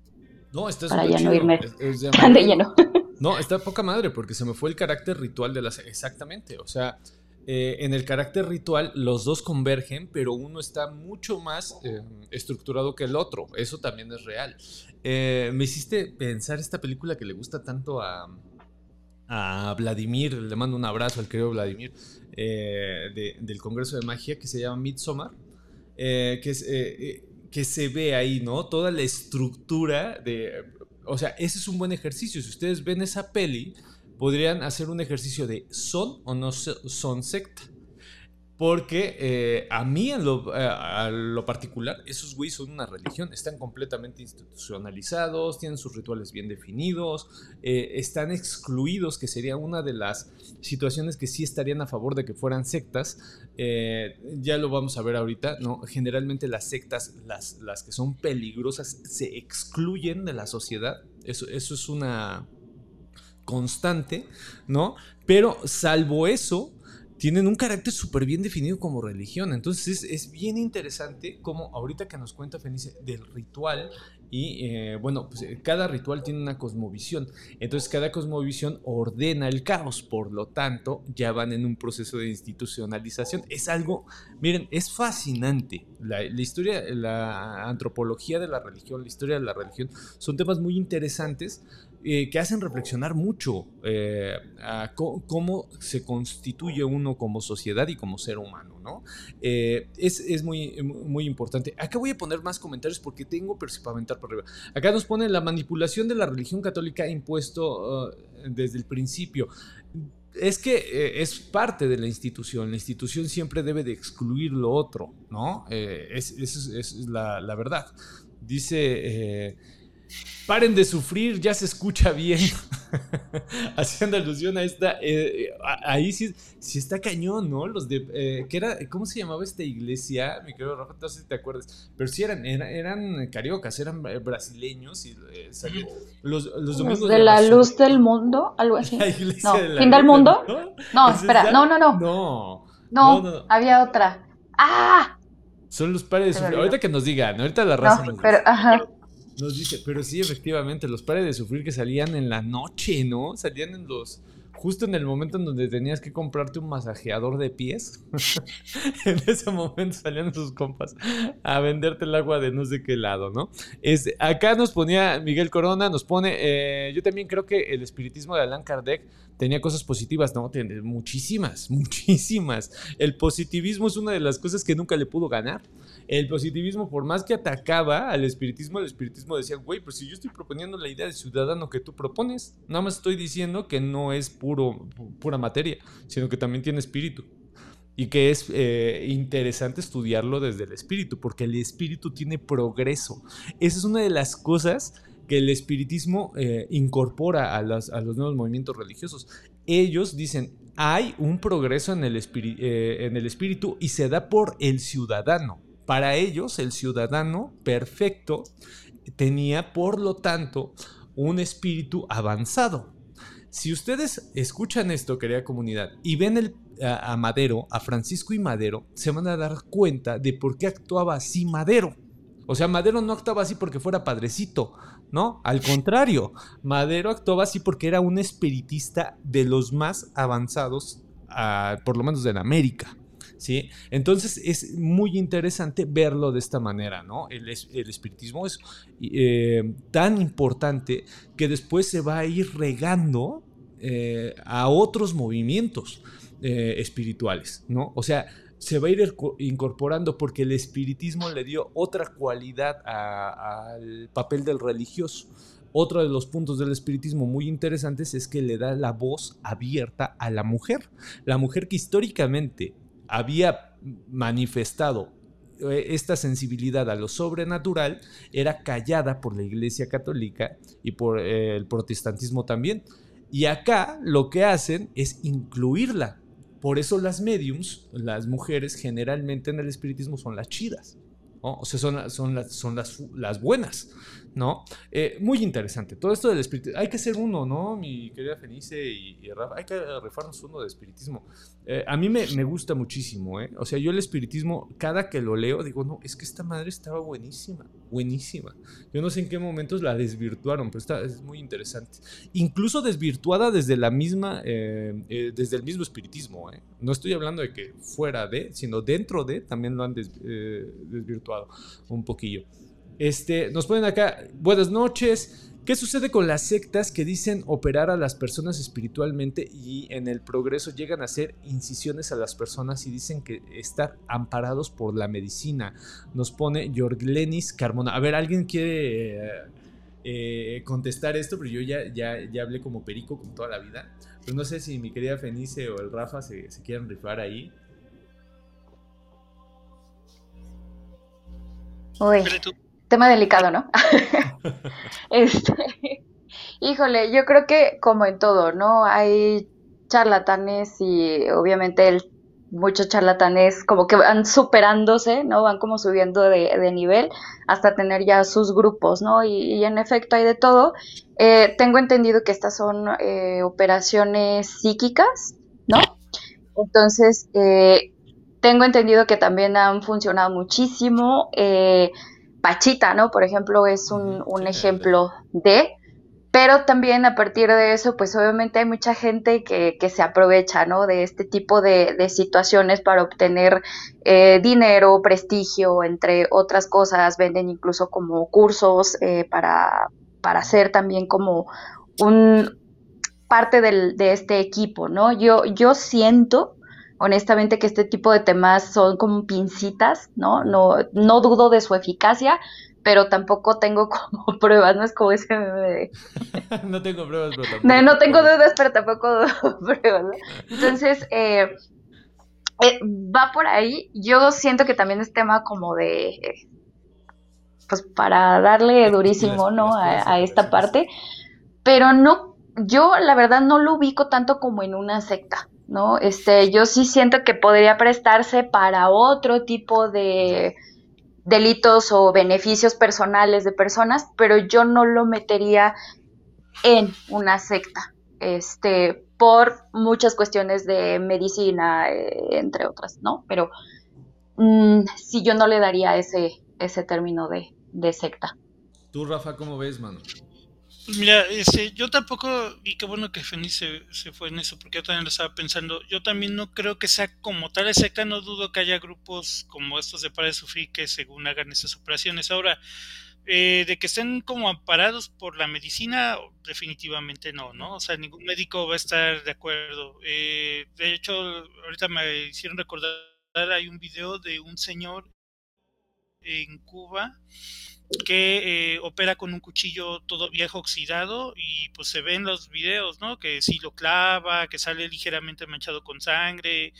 No, está para ya chido. no irme es, es *laughs* tan de lleno. No, está poca madre porque se me fue el carácter ritual de las... Exactamente, o sea, eh, en el carácter ritual los dos convergen, pero uno está mucho más eh, estructurado que el otro. Eso también es real. Eh, me hiciste pensar esta película que le gusta tanto a, a Vladimir, le mando un abrazo al querido Vladimir, de, del Congreso de Magia, que se llama Midsommar, que, que se ve ahí, ¿no? Toda la estructura de... O sea, ese es un buen ejercicio. Si ustedes ven esa peli, podrían hacer un ejercicio de son o no son secta. Porque eh, a mí, en lo, eh, a lo particular, esos güeyes son una religión. Están completamente institucionalizados, tienen sus rituales bien definidos, eh, están excluidos, que sería una de las situaciones que sí estarían a favor de que fueran sectas. Ya lo vamos a ver ahorita, ¿no? Generalmente las sectas, las, las que son peligrosas, se excluyen de la sociedad. Eso, eso es una constante, ¿no? Pero salvo eso, tienen un carácter súper bien definido como religión. Entonces es, bien interesante como ahorita que nos cuenta Fenice del ritual y eh, bueno, pues cada ritual tiene una cosmovisión. Entonces cada cosmovisión ordena el caos. Por lo tanto, ya van en un proceso de institucionalización. Es algo, miren, es fascinante. La historia, la antropología de la religión, la historia de la religión, son temas muy interesantes eh, que hacen reflexionar mucho eh, a cómo se constituye uno como sociedad y como ser humano, ¿no? Eh, es, es muy, muy importante. Acá voy a poner más comentarios porque tengo pero para arriba. Acá nos pone la manipulación de la religión católica impuesto uh, desde el principio. Es que es parte de la institución. La institución siempre debe de excluir lo otro, ¿no? Eh, es, es, es la, la, verdad. Dice paren de sufrir, ya se escucha bien. *laughs* Haciendo alusión a esta, eh, ahí sí, sí, está cañón, ¿no? Los de, eh, ¿qué era, ¿cómo se llamaba esta iglesia? Mi querido Rafa, no sé si te acuerdas, pero sí eran, eran, eran cariocas, eran eh, brasileños y salían los, los domingos. ¿De, de la luz del mundo? Algo así. *laughs* no, ¿Fin del mundo? ¿no? no espera, no, no, no. No. No, había otra. ¡Ah! Son los pares de sufrir. Ahorita que nos digan, ahorita la raza no, nos pero, ajá. Nos dice, pero sí, efectivamente, los pares de sufrir que salían en la noche, ¿no? Salían en los. Justo en el momento en donde tenías que comprarte un masajeador de pies. *laughs* en ese momento salían sus compas a venderte el agua de no sé qué lado, ¿no? Es, acá nos ponía Miguel Corona, nos pone. Eh, yo también creo que el espiritismo de Allan Kardec tenía cosas positivas, ¿no? Tiene muchísimas, *laughs* muchísimas. El positivismo es una de las cosas que nunca le pudo ganar el positivismo, por más que atacaba al espiritismo, el espiritismo decía, güey, pues si yo estoy proponiendo la idea de ciudadano que tú propones, nada más estoy diciendo que no es puro, pura materia, sino que también tiene espíritu. Y que es eh, interesante estudiarlo desde el espíritu, porque el espíritu tiene progreso. Esa es una de las cosas que el espiritismo eh, incorpora a, los nuevos movimientos religiosos. Ellos dicen, hay un progreso en el, eh, en el espíritu y se da por el ciudadano. Para ellos, el ciudadano perfecto tenía, por lo tanto, un espíritu avanzado. Si ustedes escuchan esto, querida comunidad, y ven el, a, a, Madero, a Francisco y Madero, se van a dar cuenta de por qué actuaba así Madero. O sea, Madero no actuaba así porque fuera padrecito, ¿no? Al contrario, Madero actuaba así porque era un espiritista de los más avanzados, uh, por lo menos de América. ¿Sí? Entonces es muy interesante verlo de esta manera, ¿no? El, espiritismo es eh, tan importante que después se va a ir regando eh, a otros movimientos eh, espirituales, ¿no? O sea, se va a ir incorporando porque el espiritismo le dio otra cualidad al papel del religioso. Otro de los puntos del espiritismo muy interesantes es que le da la voz abierta a la mujer. La mujer que históricamente había manifestado eh, esta sensibilidad a lo sobrenatural era callada por la Iglesia Católica y por eh, el protestantismo también. Y acá lo que hacen es incluirla. Por eso las mediums, las mujeres generalmente en el espiritismo son las chidas. O sea, son, son, son las, las buenas. ¿No? Eh, muy interesante. Todo esto del espiritismo. Hay que ser uno, ¿no? Mi querida Fenice y, Rafa. Hay que refarnos uno de espiritismo. Eh, a mí me, gusta muchísimo, ¿eh? O sea, yo el espiritismo, cada que lo leo, digo, no, es que esta madre estaba buenísima, buenísima. Yo no sé en qué momentos la desvirtuaron, pero está, es muy interesante. Incluso desvirtuada desde la misma, eh, desde el mismo espiritismo, ¿eh? No estoy hablando de que fuera de, sino dentro de, también lo han desvirtuado un poquillo. Este, nos ponen acá, buenas noches. ¿Qué sucede con las sectas que dicen operar a las personas espiritualmente y en el progreso llegan a hacer incisiones a las personas y dicen que estar amparados por la medicina? Nos pone Jorglenis Carmona. A ver, ¿alguien quiere eh, eh, contestar esto? Pero yo ya, ya, ya hablé como perico con toda la vida. Pero no sé si mi querida Fenice o el Rafa se, se quieren rifar ahí. Uy tema delicado, ¿no? *laughs* *laughs* este, híjole, yo creo que como en todo, ¿no? Hay charlatanes y obviamente el, muchos charlatanes como que van superándose, ¿no? Van como subiendo de, nivel hasta tener ya sus grupos, ¿no? Y, en efecto hay de todo. Eh, tengo entendido que estas son eh, operaciones psíquicas, ¿no? Entonces, eh, tengo entendido que también han funcionado muchísimo. Pachita, ¿no? Por ejemplo, es un, ejemplo de, pero también a partir de eso, pues obviamente hay mucha gente que, se aprovecha, ¿no? De este tipo de, situaciones para obtener eh, dinero, prestigio, entre otras cosas, venden incluso como cursos eh, para, para hacer también como un parte de este equipo, ¿no? Yo, yo siento honestamente que este tipo de temas son como pincitas, ¿no? No, no dudo de su eficacia, pero tampoco tengo *laughs* como pruebas, no es como ese *laughs* no tengo pruebas, pero tampoco... No, no tengo dudas, pero tampoco *laughs* pruebas, ¿no? Entonces, eh, eh, va por ahí. Yo siento que también es tema como de... Pues para darle durísimo, ¿no? A, a esta parte. Pero no, yo la verdad no lo ubico tanto como en una secta. ¿No? Este, yo sí siento que podría prestarse para otro tipo de delitos o beneficios personales de personas, pero yo no lo metería en una secta, este, por muchas cuestiones de medicina, eh, entre otras, ¿no? Pero mm, sí yo no le daría ese, ese término de, de secta. ¿Tú, Rafa, cómo ves, mano? Pues mira, ese, yo tampoco, y qué bueno que Feni se, se, fue en eso, porque yo también lo estaba pensando, yo también no creo que sea como tal secta, no dudo que haya grupos como estos de Para de Sufrir que según hagan esas operaciones. Ahora, eh, de que estén como amparados por la medicina, definitivamente no, ¿no? O sea, ningún médico va a estar de acuerdo. Eh, de hecho, ahorita me hicieron recordar, hay un video de un señor en Cuba que eh, opera con un cuchillo todo viejo oxidado y pues se ven los videos, ¿no? Que si lo clava, que sale ligeramente manchado con sangre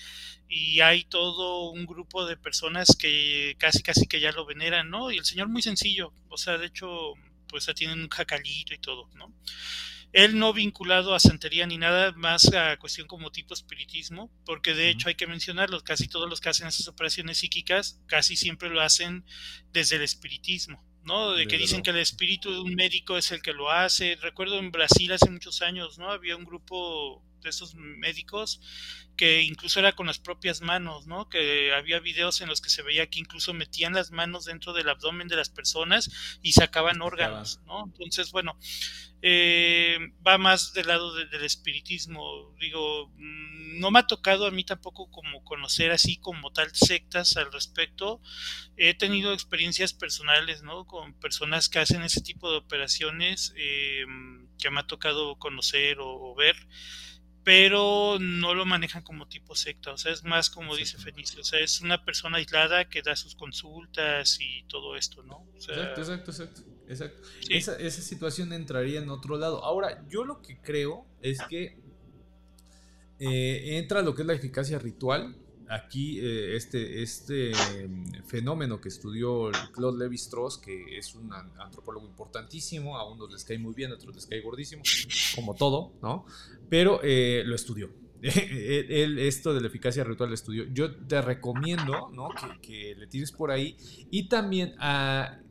y hay todo un grupo de personas que casi casi que ya lo veneran, ¿no? Y el señor muy sencillo, o sea, de hecho pues ya tienen un jacalito y todo, ¿no? Él no vinculado a santería ni nada más a cuestión como tipo espiritismo, porque de hecho hay que mencionarlo, casi todos los que hacen esas operaciones psíquicas casi siempre lo hacen desde el espiritismo. ¿No? De que dicen que el espíritu de un médico es el que lo hace. Recuerdo en Brasil hace muchos años, ¿no? Había un grupo de estos médicos que incluso era con las propias manos, ¿no? Que había videos en los que se veía que incluso metían las manos dentro del abdomen de las personas y sacaban órganos, ¿no? Entonces, bueno, eh, va más del lado del espiritismo. Digo, mm, no me ha tocado a mí tampoco como conocer así como tal sectas al respecto. He tenido experiencias personales, ¿no? Con personas que hacen ese tipo de operaciones eh, que me ha tocado conocer o ver pero no lo manejan como tipo secta, o sea, es más como dice Fenicio, o sea, es una persona aislada que da sus consultas y todo esto, ¿no? exacto, exacto, exacto, exacto. Esa, esa, situación entraría en otro lado. Ahora, yo lo que creo es que eh, entra lo que es la eficacia ritual, aquí eh, este, este mm, fenómeno que estudió Claude Levi-Strauss, que es un antropólogo importantísimo, a unos les cae muy bien, a otros les cae gordísimo, como todo, ¿no? Pero eh, lo estudió. *laughs* Él, esto de la eficacia ritual lo estudió. Yo te recomiendo, ¿no? Que, que le tires por ahí. Y también a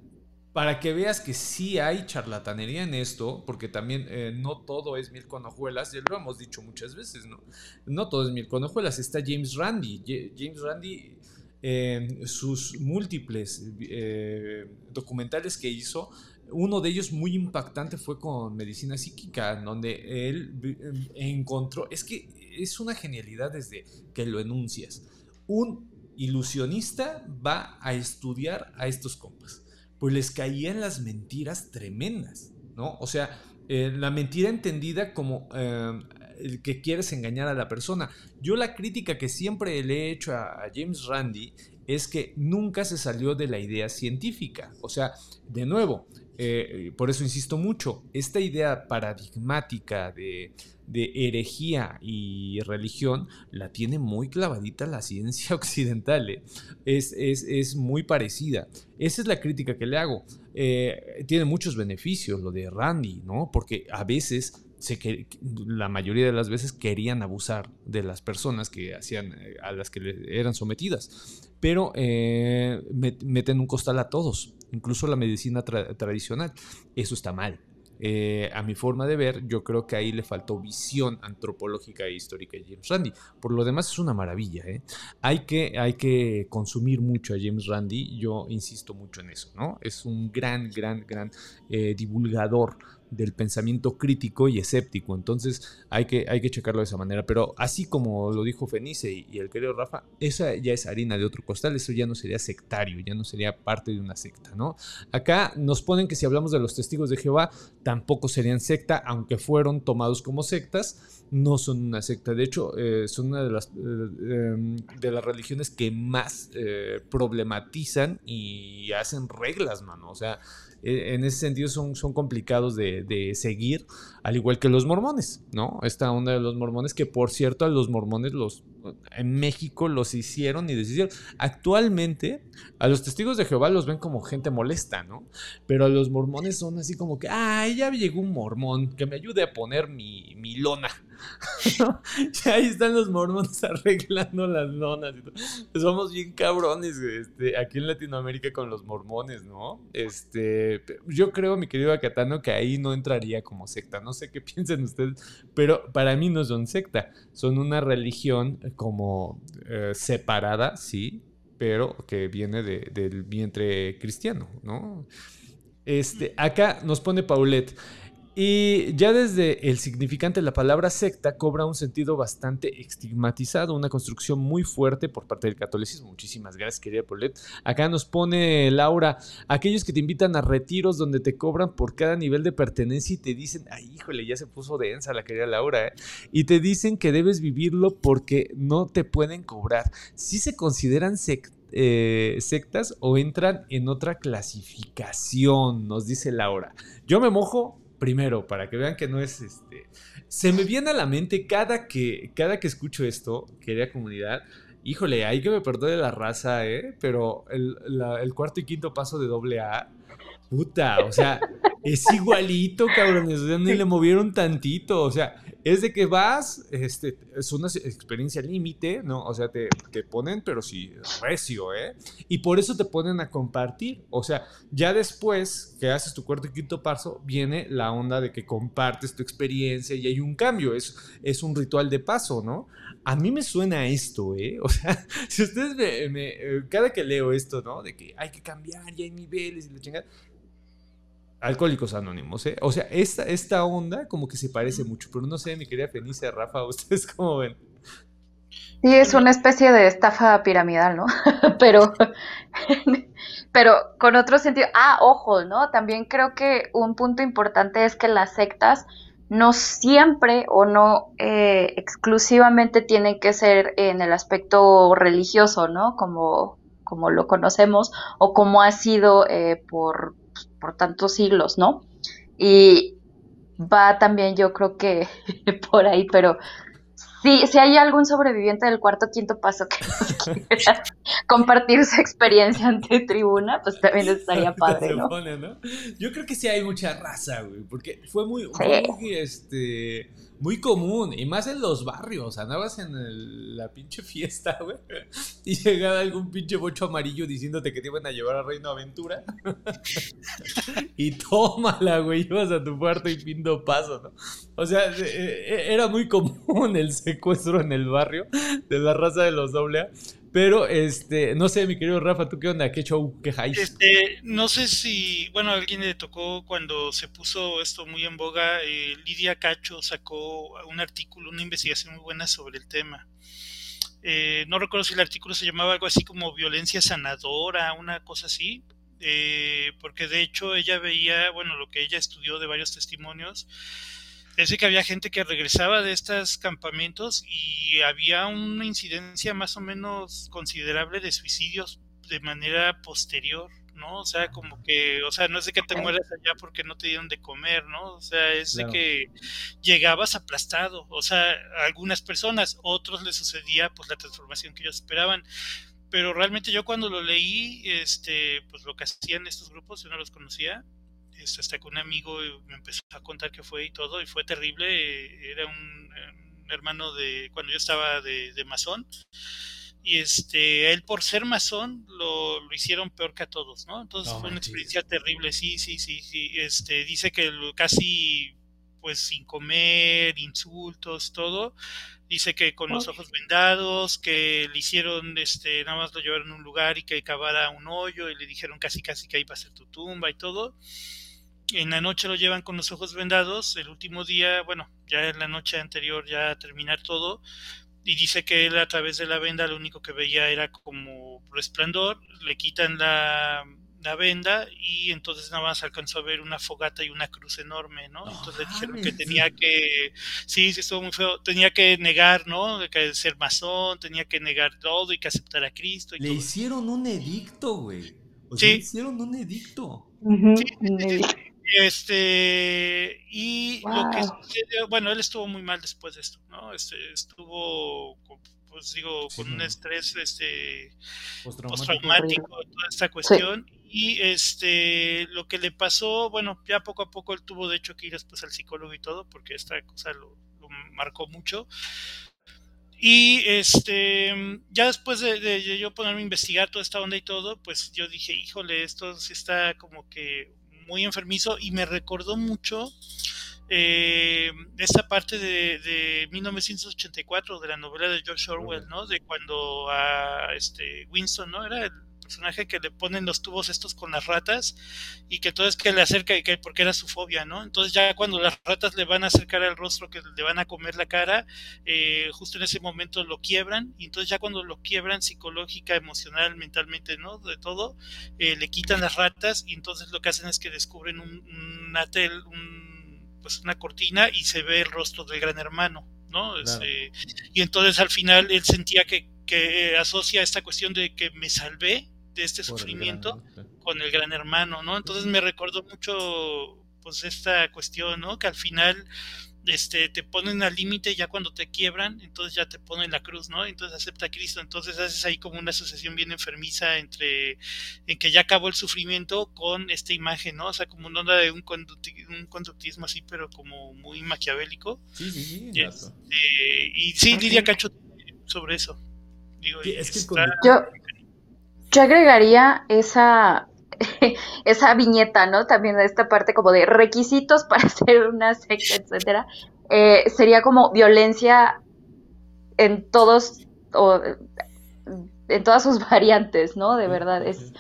para que veas que sí hay charlatanería en esto, porque también eh, no todo es mil con hojuelas, ya lo hemos dicho muchas veces, ¿no? No todo es mil con hojuelas, está James Randi. James Randi, eh, sus múltiples eh, documentales que hizo, uno de ellos muy impactante fue con Medicina Psíquica, donde él encontró, es que es una genialidad desde que lo enuncias. Un ilusionista va a estudiar a estos compas pues les caían las mentiras tremendas, ¿no? O sea, eh, la mentira entendida como eh, el que quieres engañar a la persona. Yo la crítica que siempre le he hecho a, James Randi es que nunca se salió de la idea científica. O sea, de nuevo, eh, por eso insisto mucho, esta idea paradigmática de de herejía y religión la tiene muy clavadita la ciencia *laughs* occidental. ¿eh? Es, es, muy parecida. Esa es la crítica que le hago. Eh, tiene muchos beneficios lo de Randy, ¿no? Porque a veces se que, la mayoría de las veces querían abusar de las personas que hacían eh, a las que eran sometidas pero meten un costal a todos incluso la medicina tradicional eso está mal eh, a mi forma de ver, yo creo que ahí le faltó visión antropológica e histórica a James Randi. Por lo demás es una maravilla. ¿eh? Hay, que, hay que consumir mucho a James Randi, yo insisto mucho en eso, ¿no? Es un gran, gran, gran eh, divulgador del pensamiento crítico y escéptico. Entonces hay que, hay que checarlo de esa manera. Pero así como lo dijo Fenice y, el querido Rafa, esa ya es harina de otro costal, eso ya no sería sectario, ya no sería parte de una secta, ¿no? Acá nos ponen que si hablamos de los testigos de Jehová, tampoco serían secta, aunque fueron tomados como sectas, no son una secta. De hecho, eh, son una de las, eh, em, de las religiones que más eh, problematizan y hacen reglas, mano. O sea, eh, en ese sentido son, son complicados de, seguir, al igual que los mormones, ¿no? Esta onda de los mormones, que por cierto a los mormones los, en México los hicieron y deshicieron. Actualmente a los testigos de Jehová los ven como gente molesta, ¿no? Pero a los mormones son así como que, ay, ya llegó un mormón que me ayude a poner mi, mi lona. *laughs* y ahí están los mormones *laughs* arreglando las lonas. Somos bien cabrones este, aquí en Latinoamérica con los mormones, ¿no? Este, yo creo, mi querido Acatano, que ahí no entraría como secta. No sé qué *laughs* piensen ustedes, pero para mí no son secta. Son una religión como eh, separada, sí, pero que viene del vientre cristiano, ¿no? Este, acá nos pone Paulette. Y ya desde el significante de la palabra secta cobra un sentido bastante estigmatizado, una construcción muy fuerte por parte del catolicismo. Muchísimas gracias, querida Paulette. Acá nos pone Laura, aquellos que te invitan a retiros donde te cobran por cada nivel de pertenencia y te dicen, ay, híjole, ya se puso densa la querida Laura, ¿eh? y te dicen que debes vivirlo porque no te pueden cobrar. Si se consideran eh, sectas o entran en otra clasificación, nos dice Laura. Yo me mojo primero, para que vean que no es este. Se me viene a la mente cada que, cada que escucho esto, querida comunidad. Híjole, hay que me perdone la raza, ¿eh? Pero el, el cuarto y quinto paso de doble A, puta, o sea, es igualito, cabrones. O sea, ni le movieron tantito. O sea, es de que vas, este, es una experiencia límite, ¿no? O sea, te, te, ponen, pero sí, recio, ¿eh? Y por eso te ponen a compartir. O sea, ya después que haces tu cuarto y quinto paso, viene la onda de que compartes tu experiencia y hay un cambio. Es, es un ritual de paso, ¿no? A mí me suena esto, ¿eh? *laughs* O sea, si ustedes me, eh, cada que leo esto, ¿no? De que hay que cambiar, ya hay niveles y la chingada Alcohólicos Anónimos, ¿eh? O sea, esta, esta onda como que se parece mucho, pero no sé, mi querida Fenice, Rafa, *laughs* ¿ustedes cómo ven? Sí, es una especie de estafa piramidal, ¿no? *laughs* pero, pero con otro sentido. Ah, ojo, ¿no? También creo que un punto importante es que las sectas no siempre o no eh, exclusivamente tienen que ser en el aspecto religioso, ¿no? Como, como lo conocemos o como ha sido eh, por por tantos siglos, ¿no? Y va también yo creo que *laughs* por ahí, pero si, si hay algún sobreviviente del cuarto quinto paso que *laughs* quiera compartir su experiencia ante tribuna, pues también estaría *laughs* padre, ¿no? Yo creo que sí hay mucha raza, güey, porque fue muy, muy este muy común, y más en los barrios. Andabas en la pinche fiesta, *laughs* güey, y llegaba algún pinche bocho amarillo diciéndote que te iban a llevar a Reino Aventura. *laughs* y tómala, güey, ibas a tu cuarto y pindo paso, ¿no? O sea, e, e, era muy común el secuestro en el barrio de la raza de los doble A. Pero, este, no sé, mi querido Rafa, ¿tú qué onda? ¿Qué show? ¿Qué? Este, no sé si, bueno, alguien le tocó cuando se puso esto muy en boga, eh, Lidia Cacho sacó un artículo, una investigación muy buena sobre el tema. Eh, no recuerdo si el artículo se llamaba algo así como violencia sanadora, una cosa así, eh, porque de hecho ella veía, bueno, lo que ella estudió de varios testimonios, es que había gente que regresaba de estos campamentos y había una incidencia más o menos considerable de suicidios de manera posterior, ¿no? O sea, como que, o sea, no es de que te mueras allá porque no te dieron de comer, ¿no? O sea, es de que llegabas aplastado, o sea, a algunas personas, otros les sucedía pues la transformación que ellos esperaban. Pero realmente yo cuando lo leí, este, pues lo que hacían estos grupos, yo no los conocía, hasta que un amigo me empezó a contar que fue y todo, y fue terrible. Era un, hermano de cuando yo estaba de, de, masón. Y este, él por ser masón lo, lo hicieron peor que a todos, ¿no? Entonces fue una experiencia terrible, sí, sí, sí, sí. Este, dice que casi pues sin comer, insultos, todo. Dice que con los ojos vendados, que le hicieron, este, nada más lo llevaron a un lugar y que cavara un hoyo y le dijeron casi casi que ahí va a ser tu tumba y todo en la noche lo llevan con los ojos vendados, el último día, bueno, ya en la noche anterior ya terminar todo, y dice que él a través de la venda lo único que veía era como resplandor, le quitan la, venda y entonces nada más alcanzó a ver una fogata y una cruz enorme, ¿no? Entonces le dijeron que tenía que, sí, sí, estuvo muy feo, tenía que negar, ¿no? Que ser masón, tenía que negar todo y que aceptar a Cristo. Y le hicieron un edicto, güey. sí. Le hicieron un edicto. sí, este, y lo que sucedió, bueno, él estuvo muy mal después de esto, ¿no? Este, estuvo, pues digo, con un estrés este, postraumático, toda esta cuestión. Y este, lo que le pasó, bueno, ya poco a poco él tuvo de hecho que ir después al psicólogo y todo, porque esta cosa lo, marcó mucho. Y este, ya después de, de, yo ponerme a investigar toda esta onda y todo, pues yo dije, híjole, esto sí está como que muy enfermizo y me recordó mucho eh, esa parte de, de, 1984 de la novela de George Orwell, ¿no? De cuando a este Winston, ¿no? Era el personaje que le ponen los tubos estos con las ratas y que todo es que le acerca y que porque era su fobia, ¿no? Entonces ya cuando las ratas le van a acercar al rostro, que le van a comer la cara, eh, justo en ese momento lo quiebran y entonces ya cuando lo quiebran psicológica, emocional, mentalmente, ¿no? De todo, eh, le quitan las ratas y entonces lo que hacen es que descubren un, un, pues una cortina y se ve el rostro del gran hermano. ¿no? Este, y entonces al final él sentía que, que asocia esta cuestión de que me salvé de este sufrimiento con el gran hermano, ¿no? Entonces me recordó mucho pues esta cuestión, ¿no? Que al final este, te ponen al límite ya cuando te quiebran, entonces ya te ponen la cruz, ¿no? Entonces acepta a Cristo, entonces haces ahí como una asociación bien enfermiza entre en que ya acabó el sufrimiento con esta imagen, ¿no? O sea, como una onda de un, conductismo así, pero como muy maquiavélico. Sí, sí, sí. Este, y sí, Lidia Cacho sobre eso. Digo, es que yo, yo agregaría esa, *laughs* esa viñeta, ¿no? También esta parte como de requisitos *laughs* para hacer una secta, etcétera. Eh, sería como violencia en todos, o, en todas sus *laughs* variantes, ¿no? De verdad, es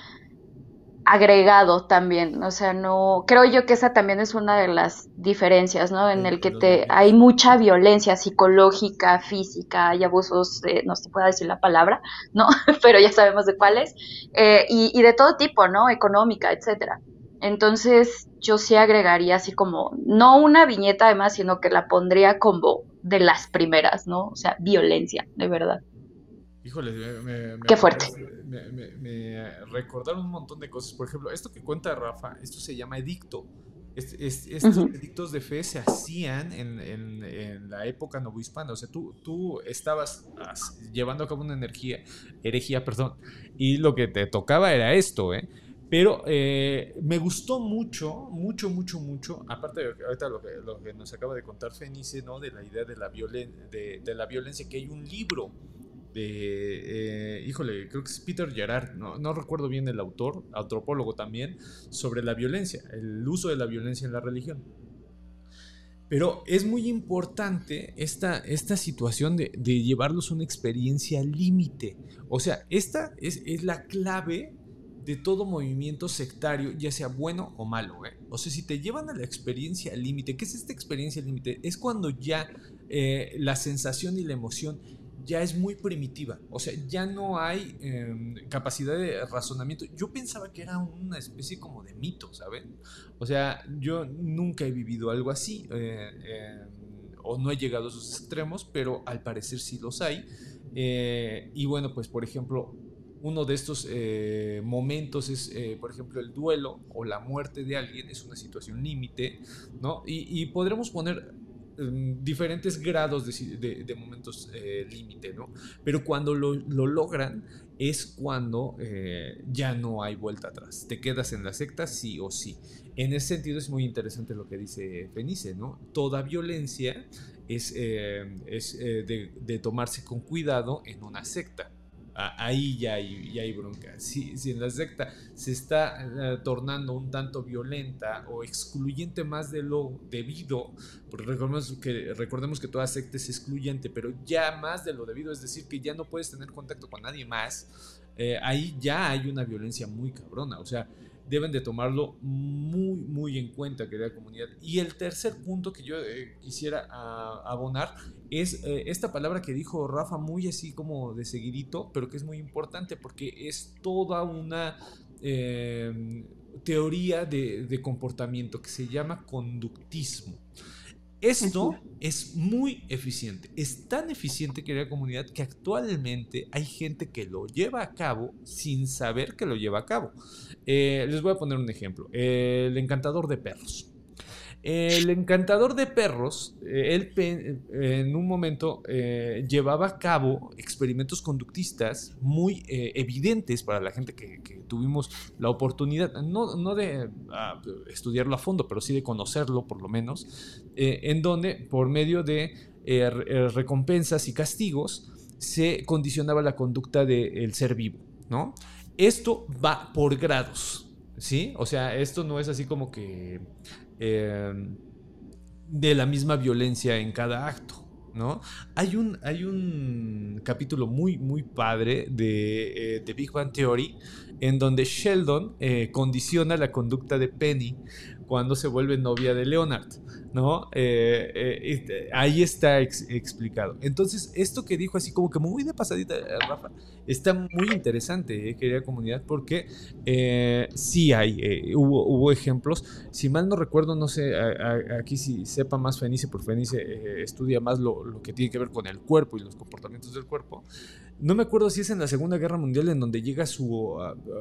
agregado también, o sea, no, creo yo que esa también es una de las diferencias, ¿no? En el que te, hay mucha violencia psicológica, física, hay abusos, no se puede decir la palabra, *laughs* ¿no? Pero ya sabemos de cuáles, eh, y, y, de todo tipo, ¿no? Económica, etcétera. Entonces, yo sí agregaría así como, no una viñeta además, sino que la pondría como de las primeras, ¿no? O sea, violencia, de verdad. Híjole, me, Qué fuerte. Me, recordaron un montón de cosas. Por ejemplo, esto que cuenta Rafa, esto se llama edicto. estos edictos de fe se hacían en, la época novohispana. O sea, tú, tú estabas llevando a cabo una energía, herejía, perdón, y lo que te tocaba era esto, ¿eh? Pero eh, me gustó mucho, mucho, mucho, mucho, aparte de ahorita lo que, lo que nos acaba de contar Fenice, ¿no? De la idea de la, violen de, de la violencia, que hay un libro de, eh, híjole, creo que es Peter Gerard, no, recuerdo bien el autor, antropólogo también, sobre la violencia, el uso de la violencia en la religión. Pero es muy importante esta, esta situación de, de llevarlos una experiencia límite. O sea, esta es, es, la clave de todo movimiento sectario, ya sea bueno o malo. ¿eh? O sea, si te llevan a la experiencia límite, ¿qué es esta experiencia límite? Es cuando ya eh, la sensación y la emoción ya es muy primitiva. O sea, ya no hay em, capacidad de razonamiento. Yo pensaba que era una especie como de mito, ¿saben? O sea, yo nunca he vivido algo así. Eh, em, o no he llegado a esos extremos, pero al parecer sí los hay. Eh, y bueno, pues por ejemplo, uno de estos eh, momentos es, por ejemplo, el duelo o la muerte de alguien, es una situación límite, ¿no? Y, y podremos poner diferentes grados de, momentos eh, límite, ¿no? Pero cuando lo, logran es cuando eh, ya no hay vuelta atrás. Te quedas en la secta sí o sí. En ese sentido es muy interesante lo que dice Fenice, ¿no? Toda violencia es, eh, es de tomarse con cuidado en una secta ahí ya hay, hay bronca. Si, si, en la secta se está eh, tornando un tanto violenta o excluyente más de lo debido, porque recordemos que, recordemos que toda secta es excluyente, pero ya más de lo debido, es decir, que ya no puedes tener contacto con nadie más, eh, ahí ya hay una violencia muy cabrona. O sea, deben de tomarlo muy, muy en cuenta, querida comunidad. Y el tercer punto que yo eh, quisiera ah, abonar es eh, esta palabra que dijo Rafa muy así como de seguidito, pero que es muy importante porque es toda una em, teoría de, de comportamiento que se llama conductismo. Esto es muy eficiente. Es tan eficiente, querida comunidad, que actualmente hay gente que lo lleva a cabo sin saber que lo lleva a cabo. Eh, les voy a poner un ejemplo. El encantador de perros. El encantador de perros, eh, él en un momento eh, llevaba a cabo experimentos conductistas muy evidentes para la gente que, tuvimos la oportunidad, no, no de ah, estudiarlo a fondo, pero sí de conocerlo por lo menos, en donde por medio de recompensas y castigos se condicionaba la conducta del ser vivo, ¿no? Esto va por grados, ¿sí? O sea, esto no es así como que em, de la misma violencia en cada acto. ¿No? Hay un, hay un capítulo muy, muy padre de, eh, Big Bang Theory en donde Sheldon eh, condiciona la conducta de Penny cuando se vuelve novia de Leonard. ¿no? Eh, eh, ahí está explicado. Entonces, esto que dijo así como que muy de pasadita, eh, Rafa, está muy interesante, querida comunidad, porque sí hay, hubo, ejemplos. Si mal no recuerdo, no sé, aquí si sepa más Fenice, por Fenice estudia más lo, lo, que tiene que ver con el cuerpo y los comportamientos del cuerpo. No me acuerdo si es en la Segunda Guerra Mundial en donde llega su,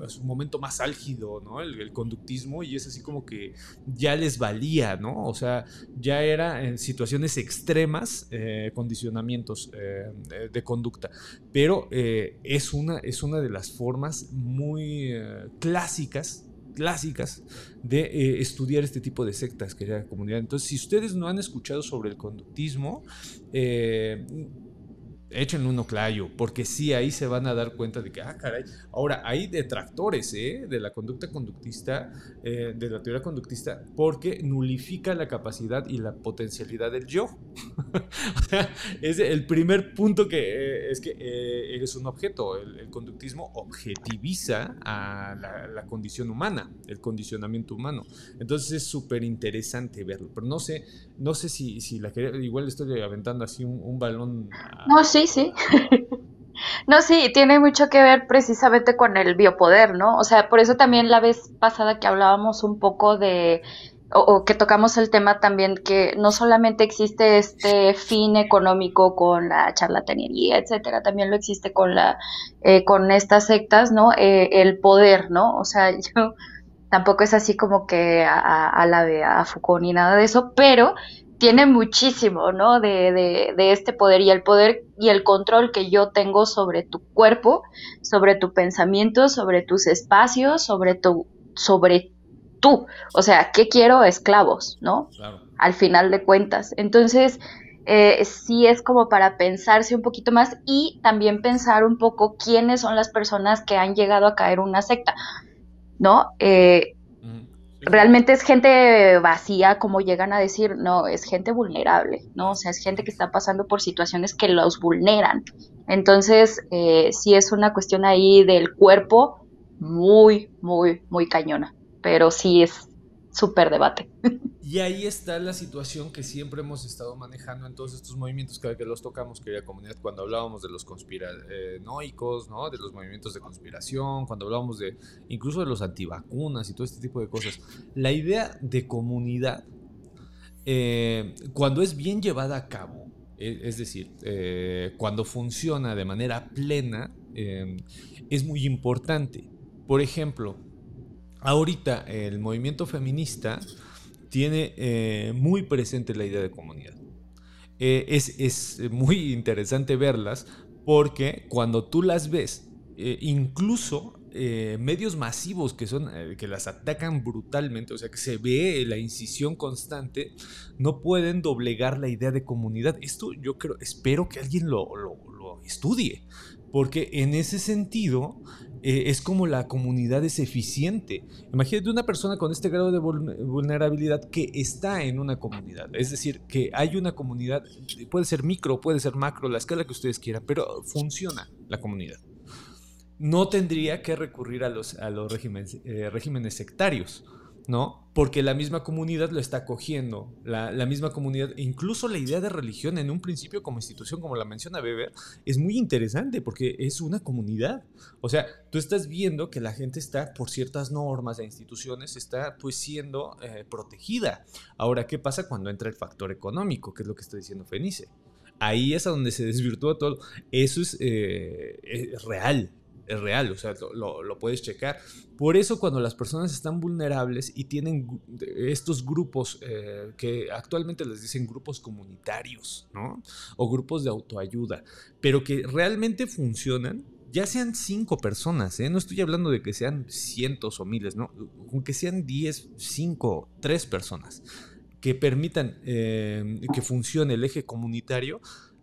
su momento más álgido, ¿no? El, conductismo y es así como que ya les valía, ¿no? O sea, ya era en situaciones extremas eh, condicionamientos eh, de, conducta. Pero eh, es, una, es una de las formas muy clásicas clásicas de estudiar este tipo de sectas, querida comunidad. Entonces, si ustedes no han escuchado sobre el conductismo, échenle un oclayo, porque sí, ahí se van a dar cuenta de que, ah, caray, ahora hay detractores ¿eh? de la conducta conductista, eh, de la teoría conductista, porque nulifica la capacidad y la potencialidad del yo. *laughs* es el primer punto que eh, es que eh, eres un objeto. El, conductismo objetiviza a la, condición humana, el condicionamiento humano. Entonces es súper interesante verlo, pero no sé, no sé si, si la igual estoy aventando así un, un balón. No, sí, sí. *laughs* No, sí, tiene mucho que ver precisamente con el biopoder, ¿no? O sea, por eso también la vez pasada que hablábamos un poco de, o, que tocamos el tema también que no solamente existe este fin económico con la charlatanería, etcétera, también lo existe con la, eh, con estas sectas, ¿no? Eh, el poder, ¿no? O sea, *laughs* yo tampoco es así como que a, a de a Foucault ni nada de eso, pero tiene muchísimo, ¿no? De, de, de, este poder y el poder y el control que yo tengo sobre tu cuerpo, sobre tu pensamiento, sobre tus espacios, sobre tu, sobre tú. O sea, ¿qué quiero? Esclavos, ¿no? Claro. Al final de cuentas. Entonces, eh, sí es como para pensarse un poquito más y también pensar un poco quiénes son las personas que han llegado a caer una secta, ¿no? Eh, realmente es gente vacía, como llegan a decir, no, es gente vulnerable, ¿no? O sea, es gente que está pasando por situaciones que los vulneran. Entonces, eh, sí es una cuestión ahí del cuerpo muy, muy, muy cañona, pero sí es súper debate. Y ahí está la situación que siempre hemos estado manejando en todos estos movimientos, cada que los tocamos, querida comunidad, cuando hablábamos de los conspiranoicos, ¿no? de los movimientos de conspiración, cuando hablábamos de incluso de los antivacunas y todo este tipo de cosas. La idea de comunidad, eh, cuando es bien llevada a cabo, e, es decir, eh, cuando funciona de manera plena, eh, es muy importante. Por ejemplo, ahorita el movimiento feminista tiene eh, muy presente la idea de comunidad. Eh, es, muy interesante verlas porque cuando tú las ves, eh, incluso medios masivos que son que las atacan brutalmente, o sea que se ve la incisión constante, no pueden doblegar la idea de comunidad. Esto yo creo, espero que alguien lo, lo estudie, porque en ese sentido eh, es como la comunidad es eficiente. Imagínate una persona con este grado de vulnerabilidad que está en una comunidad. Es decir, que hay una comunidad, puede ser micro, puede ser macro, la escala que ustedes quieran, pero funciona la comunidad. No tendría que recurrir a los, a los regímenes, eh, regímenes sectarios ¿no? Porque la misma comunidad lo está cogiendo, la, misma comunidad, incluso la idea de religión en un principio como institución, como la menciona Weber, es muy interesante porque es una comunidad. O sea, tú estás viendo que la gente está, por ciertas normas e instituciones, está pues siendo eh, protegida. Ahora, ¿qué pasa cuando entra el factor económico? Que es lo que está diciendo Fenice. Ahí es a donde se desvirtúa todo. Eso es, eh, es real, es real, o sea, lo, puedes checar. Por eso cuando las personas están vulnerables y tienen estos grupos eh, que actualmente les dicen grupos comunitarios, ¿no? O grupos de autoayuda, pero que realmente funcionan, ya sean cinco personas, ¿eh? no estoy hablando de que sean cientos o miles, ¿no? Aunque sean diez, cinco, tres personas que permitan eh, que funcione el eje comunitario,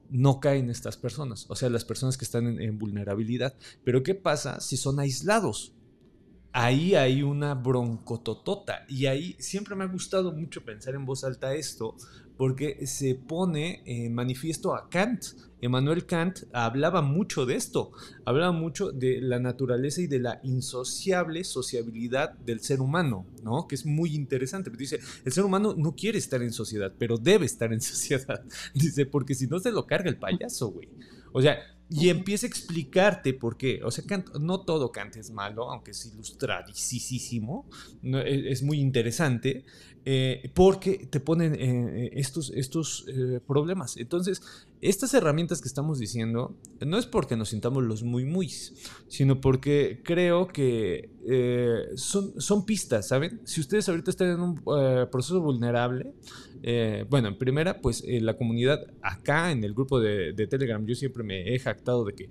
no caen estas personas, o sea, las personas que están en, vulnerabilidad. Pero ¿qué pasa si son aislados? Ahí hay una broncototota y ahí siempre me ha gustado mucho pensar en voz alta esto porque se pone manifiesto a Kant. Emmanuel Kant hablaba mucho de esto, hablaba mucho de la naturaleza y de la insociable sociabilidad del ser humano, ¿no? Que es muy interesante. Dice, el ser humano no quiere estar en sociedad, pero debe estar en *laughs* sociedad. Dice, porque si no se lo carga el payaso, güey. O sea, y empieza a explicarte por qué. O sea, no todo Kant es malo, aunque es ilustradísimo, e, es muy interesante, eh, porque te ponen eh, estos, estos eh, problemas. Entonces, estas herramientas que estamos diciendo no es porque nos sintamos los muy muy, sino porque creo que son, son pistas, ¿saben? Si ustedes ahorita están en un proceso vulnerable, bueno, en primera, pues la comunidad acá en el grupo de, de Telegram, yo siempre me he jactado de que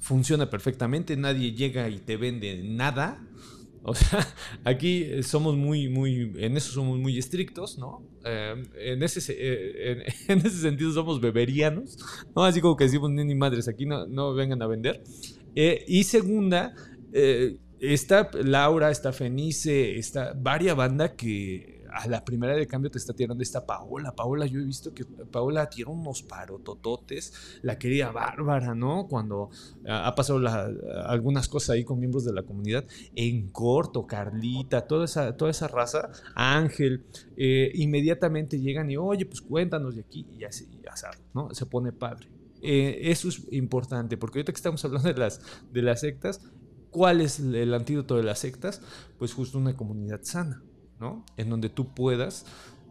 funciona perfectamente, nadie llega y te vende nada. O sea, *laughs* aquí somos muy, muy, en eso somos muy estrictos, ¿no? Eh, en, ese, *laughs* eh, en, ese sentido somos beberianos, ¿no? Así como que decimos, ni, ni madres, aquí no, no vengan a vender. Eh, y segunda, está Laura, está Fenice, está varia banda que a la primera de cambio te está tirando esta Paola. Paola, yo he visto que Paola tira unos parotototes, la quería bárbara, ¿no? Cuando ha pasado algunas cosas ahí con miembros de la comunidad. En corto, Carlita, toda esa, toda esa raza, Ángel, eh, inmediatamente llegan y, oye, pues cuéntanos de aquí, y así, ya sabes, ¿no? Se pone padre. Eh, eso es importante, porque ahorita que estamos hablando de las, de las sectas, ¿cuál es el antídoto de las sectas? Pues justo una comunidad sana. ¿No? En donde tú puedas,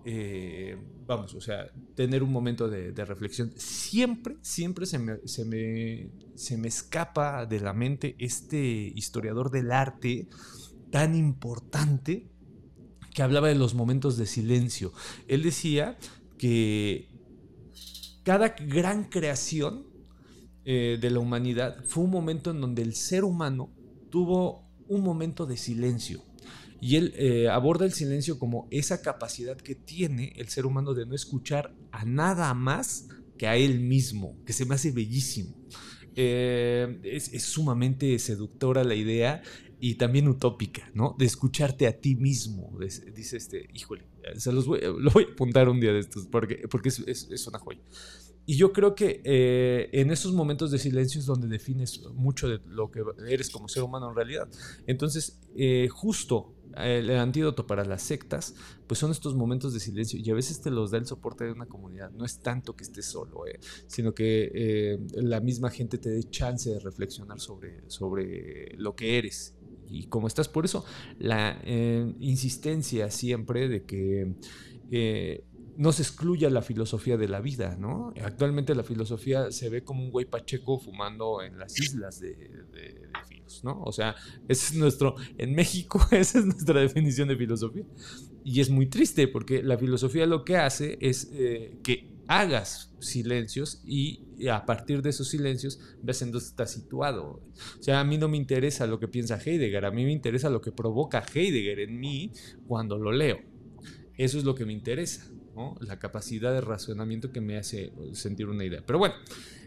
eh, vamos, o sea, tener un momento de, reflexión. Siempre, siempre se me, se, me, se me escapa de la mente este historiador del arte tan importante que hablaba de los momentos de silencio. Él decía que cada gran creación eh, de la humanidad fue un momento en donde el ser humano tuvo un momento de silencio. Y él eh, aborda el silencio como esa capacidad que tiene el ser humano de no escuchar a nada más que a él mismo, que se me hace bellísimo. Eh, es, sumamente seductora la idea y también utópica, ¿no? De escucharte a ti mismo. Dice este, híjole, se los voy, lo voy a apuntar un día de estos porque, porque es, es, una joya. Y yo creo que eh, en esos momentos de silencio es donde defines mucho de lo que eres como ser humano en realidad. Entonces, eh, justo el, antídoto para las sectas, pues son estos momentos de silencio y a veces te los da el soporte de una comunidad. No es tanto que estés solo, eh, sino que la misma gente te dé chance de reflexionar sobre, sobre lo que eres y cómo estás. Por eso la eh, insistencia siempre de que eh, no se excluya la filosofía de la vida, ¿no? Actualmente la filosofía se ve como un güey pacheco fumando en las islas de, de, filos, ¿no? O sea, ese es nuestro, en México *laughs* esa es nuestra definición de filosofía. Y es muy triste porque la filosofía lo que hace es eh, que hagas silencios y a partir de esos silencios ves en dónde estás situado. O sea, a mí no me interesa lo que piensa Heidegger, a mí me interesa lo que provoca Heidegger en mí cuando lo leo. Eso es lo que me interesa, la capacidad de razonamiento que me hace sentir una idea. Pero bueno,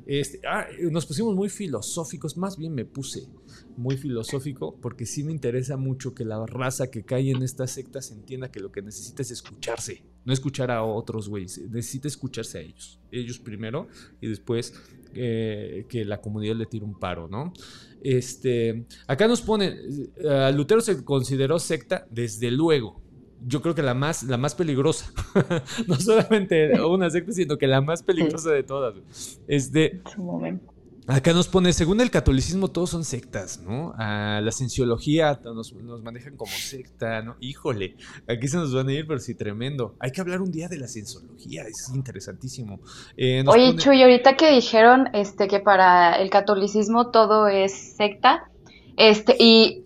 este, ah, nos pusimos muy filosóficos, más bien me puse muy filosófico porque sí me interesa mucho que la raza que cae en estas sectas entienda que lo que necesita es escucharse, no escuchar a otros güeyes, necesita escucharse a ellos, ellos primero y después eh, que la comunidad le tire un paro, ¿no? Este, acá nos pone, uh, Lutero se consideró secta desde luego, yo creo que la más, la más peligrosa. *laughs* no solamente una secta, sino que la más peligrosa de todas. Este, acá nos pone, según el catolicismo, todos son sectas, ¿no? la cienciología nos, manejan como secta, ¿no? Híjole, aquí se nos van a ir, pero sí, tremendo. Hay que hablar un día de la cienciología, es interesantísimo. Eh, Oye, Chuy, ahorita que dijeron este, que para el catolicismo todo es secta, este, y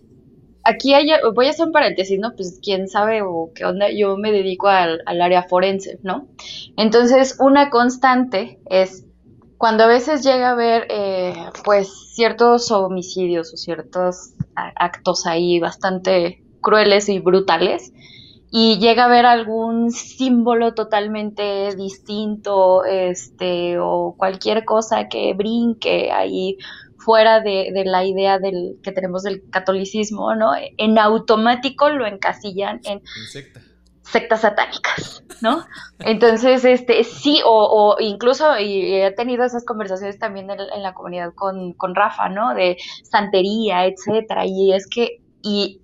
aquí hay, voy a hacer un paréntesis, ¿no? Pues quién sabe o qué onda, yo me dedico al, área forense, ¿no? Entonces, una constante es cuando a veces llega a haber, eh, pues, ciertos homicidios o ciertos actos ahí bastante crueles y brutales, y llega a haber algún símbolo totalmente distinto, este, o cualquier cosa que brinque ahí fuera de, la idea del, que tenemos del catolicismo, ¿no? En automático lo encasillan en, sectas satánicas, ¿no? Entonces, este, sí, o, incluso, y he tenido esas conversaciones también en, la comunidad con, con Rafa, ¿no? De santería, etcétera, y es que, y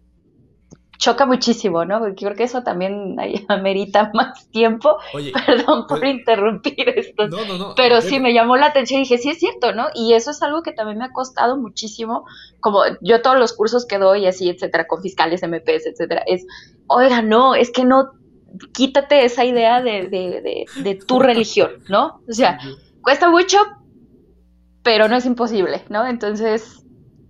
choca muchísimo, ¿no? Porque creo que eso también *laughs* amerita más tiempo. Perdón por interrumpir esto. No, no, no. Pero sí me llamó la atención y dije, sí es cierto, ¿no? Y eso es algo que también me ha costado muchísimo, como yo todos los cursos que doy así, etcétera, con fiscales, MPs, etcétera, es, oiga, no, es que no, quítate esa idea de, de, de, tu religión, ¿no? O sea, cuesta mucho, pero no es imposible, ¿no? Entonces,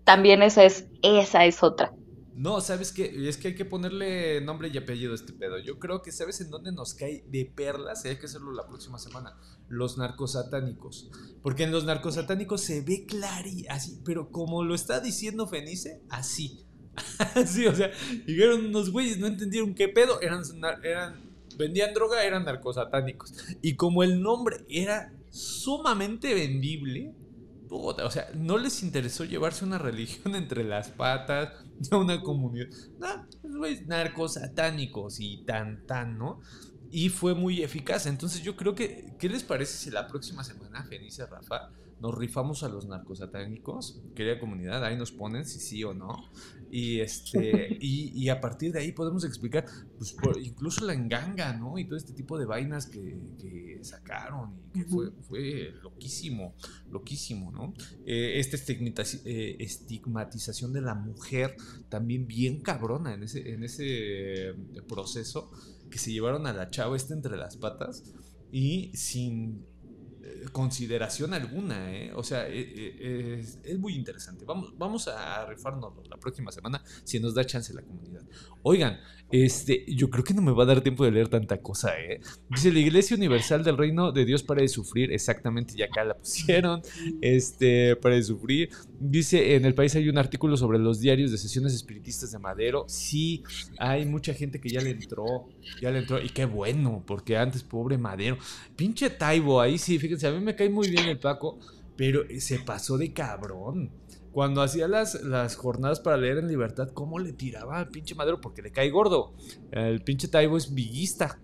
también esa es, esa es otra. No, ¿sabes qué? Es que hay que ponerle nombre y apellido a este pedo. Yo creo que ¿sabes en dónde nos cae de perlas? hay que hacerlo la próxima semana. Los narcosatánicos. Porque en los narcosatánicos se ve clarí, así, pero como lo está diciendo Fenice, así. *laughs* así, o sea, llegaron unos güeyes, no entendieron qué pedo, eran, eran, vendían droga, eran narcosatánicos. Y como el nombre era sumamente vendible, o sea, no les interesó llevarse una religión *laughs* entre las patas de una comunidad. No, pues, narcos satánicos y tan, tan, ¿no? Y fue muy eficaz. Entonces yo creo que, ¿qué les parece si la próxima semana, Fenice, Rafa, nos rifamos a los narcosatánicos? Querida comunidad, ahí nos ponen si sí o no. Y, este, y, a partir de ahí podemos explicar, pues, incluso la enganga, ¿no? Y todo este tipo de vainas que, sacaron y que fue, fue loquísimo, loquísimo, ¿no? Eh, esta eh, estigmatización de la mujer también bien cabrona en ese, en ese proceso que se llevaron a la chava esta entre las patas y sin consideración alguna, ¿eh? O sea, eh, eh, es, muy interesante. Vamos, vamos a rifarnos la próxima semana si nos da chance la comunidad. Oigan, este, yo creo que no me va a dar tiempo de leer tanta cosa, ¿eh? Dice la Iglesia Universal del Reino de Dios para de sufrir, exactamente, ya acá la pusieron, este, para de sufrir. Dice, en el país hay un artículo sobre los diarios de sesiones espiritistas de Madero. Sí, hay mucha gente que ya le entró, ya le entró, y qué bueno, porque antes, pobre Madero. Pinche Taibo, ahí sí, fíjense, a mí me cae muy bien el Paco, pero se pasó de cabrón cuando hacía las, las jornadas para leer en libertad, ¿cómo le tiraba al pinche Madero? Porque le cae gordo. El pinche Taibo es viguista.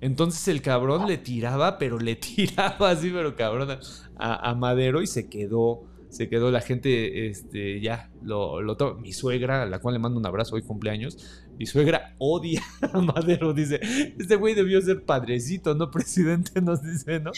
Entonces el cabrón le tiraba, pero le *laughs* tiraba así, pero cabrón, a, Madero y se quedó. Se quedó la gente, este, ya, lo, lo Mi suegra, a la cual le mando un abrazo, hoy cumpleaños. Mi suegra odia *laughs* a Madero, dice. Este güey debió ser padrecito, no presidente, nos dice, ¿no?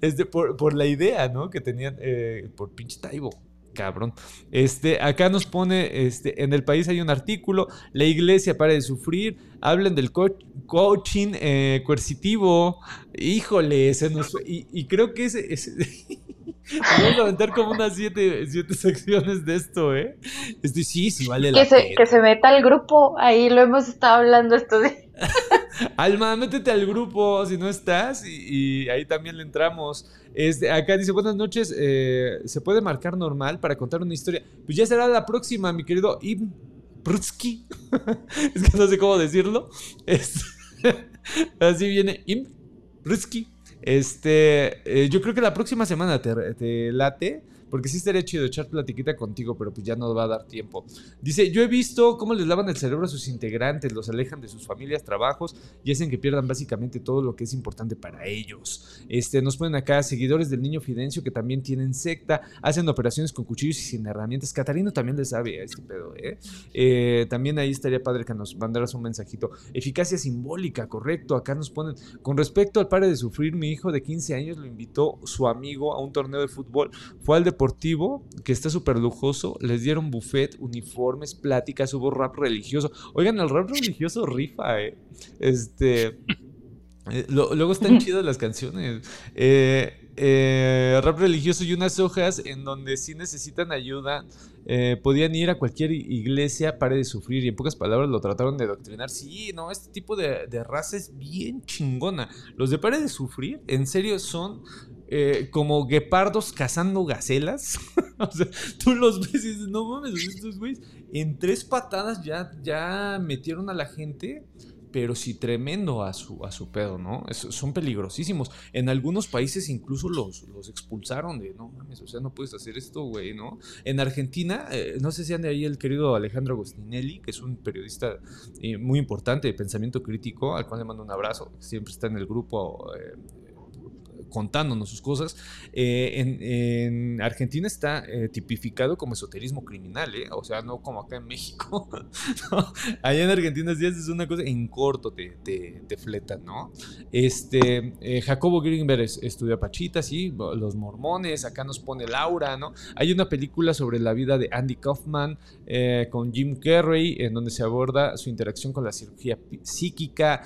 Este, por, por la idea, ¿no? Que tenían, eh, por pinche Taibo cabrón. Este, acá nos pone, este, en el país hay un artículo, la iglesia para de sufrir, hablen del coaching eh, coercitivo, híjole, ese nos, y, y, creo que ese, *laughs* Vamos a aventar como unas siete, siete, secciones de esto, ¿eh? Este, sí, sí, vale la que se, Que se meta al grupo, ahí lo hemos estado hablando estos días. *laughs* Alma, métete al grupo si no estás y, ahí también le entramos. Este, acá dice, buenas noches, eh, ¿se puede marcar normal para contar una historia? Pues ya será la próxima, mi querido Ibn Prutsky. *laughs* es que no sé cómo decirlo. *laughs* así viene Ibn Prutsky. Este, eh, yo creo que la próxima semana te, te late porque sí estaría chido echar platiquita contigo, pero pues ya no va a dar tiempo. Dice, yo he visto cómo les lavan el cerebro a sus integrantes, los alejan de sus familias, trabajos y hacen que pierdan básicamente todo lo que es importante para ellos. Este, nos ponen acá seguidores del niño Fidencio que también tienen secta, hacen operaciones con cuchillos y sin herramientas. Catarino también le sabe a este pedo, ¿eh? ¿eh? También ahí estaría padre que nos mandaras un mensajito. Eficacia simbólica, correcto. Acá nos ponen, con respecto al padre de sufrir, mi hijo de 15 años lo invitó su amigo a un torneo de fútbol. Fue al de deportivo que está súper lujoso. Les dieron buffet, uniformes, pláticas, hubo rap religioso. Oigan, el rap religioso rifa, ¿eh? Este. Eh, luego están chidas las canciones. Eh, eh, rap religioso y unas hojas en donde si necesitan ayuda. podían ir a cualquier iglesia, pare de sufrir. Y en pocas palabras lo trataron de doctrinar. Sí, no, este tipo de, de raza es bien chingona. Los de pare de sufrir, en serio, son eh, como guepardos cazando gacelas. *laughs* o sea, tú los ves y dices, no mames, estos güeyes en tres patadas ya, ya metieron a la gente, pero sí tremendo a su, a su pedo, ¿no? son peligrosísimos. En algunos países incluso los, los expulsaron de, no mames, o sea, no puedes hacer esto, güey, ¿no? En Argentina, eh, no sé si ande ahí el querido Alejandro Agostinelli, que es un periodista eh, muy importante de pensamiento crítico, al cual le mando un abrazo, siempre está en el grupo contándonos sus cosas. Eh, en, Argentina está eh, tipificado como esoterismo criminal, ¿eh? o sea, no como acá en México. *laughs* Allá en Argentina si haces una cosa en corto te, te, fletan, ¿no? Este, Jacobo Greenberg estudia Pachita, sí, los mormones, acá nos pone Laura, ¿no? Hay una película sobre la vida de Andy Kaufman con Jim Carrey, en donde se aborda su interacción con la cirugía psíquica.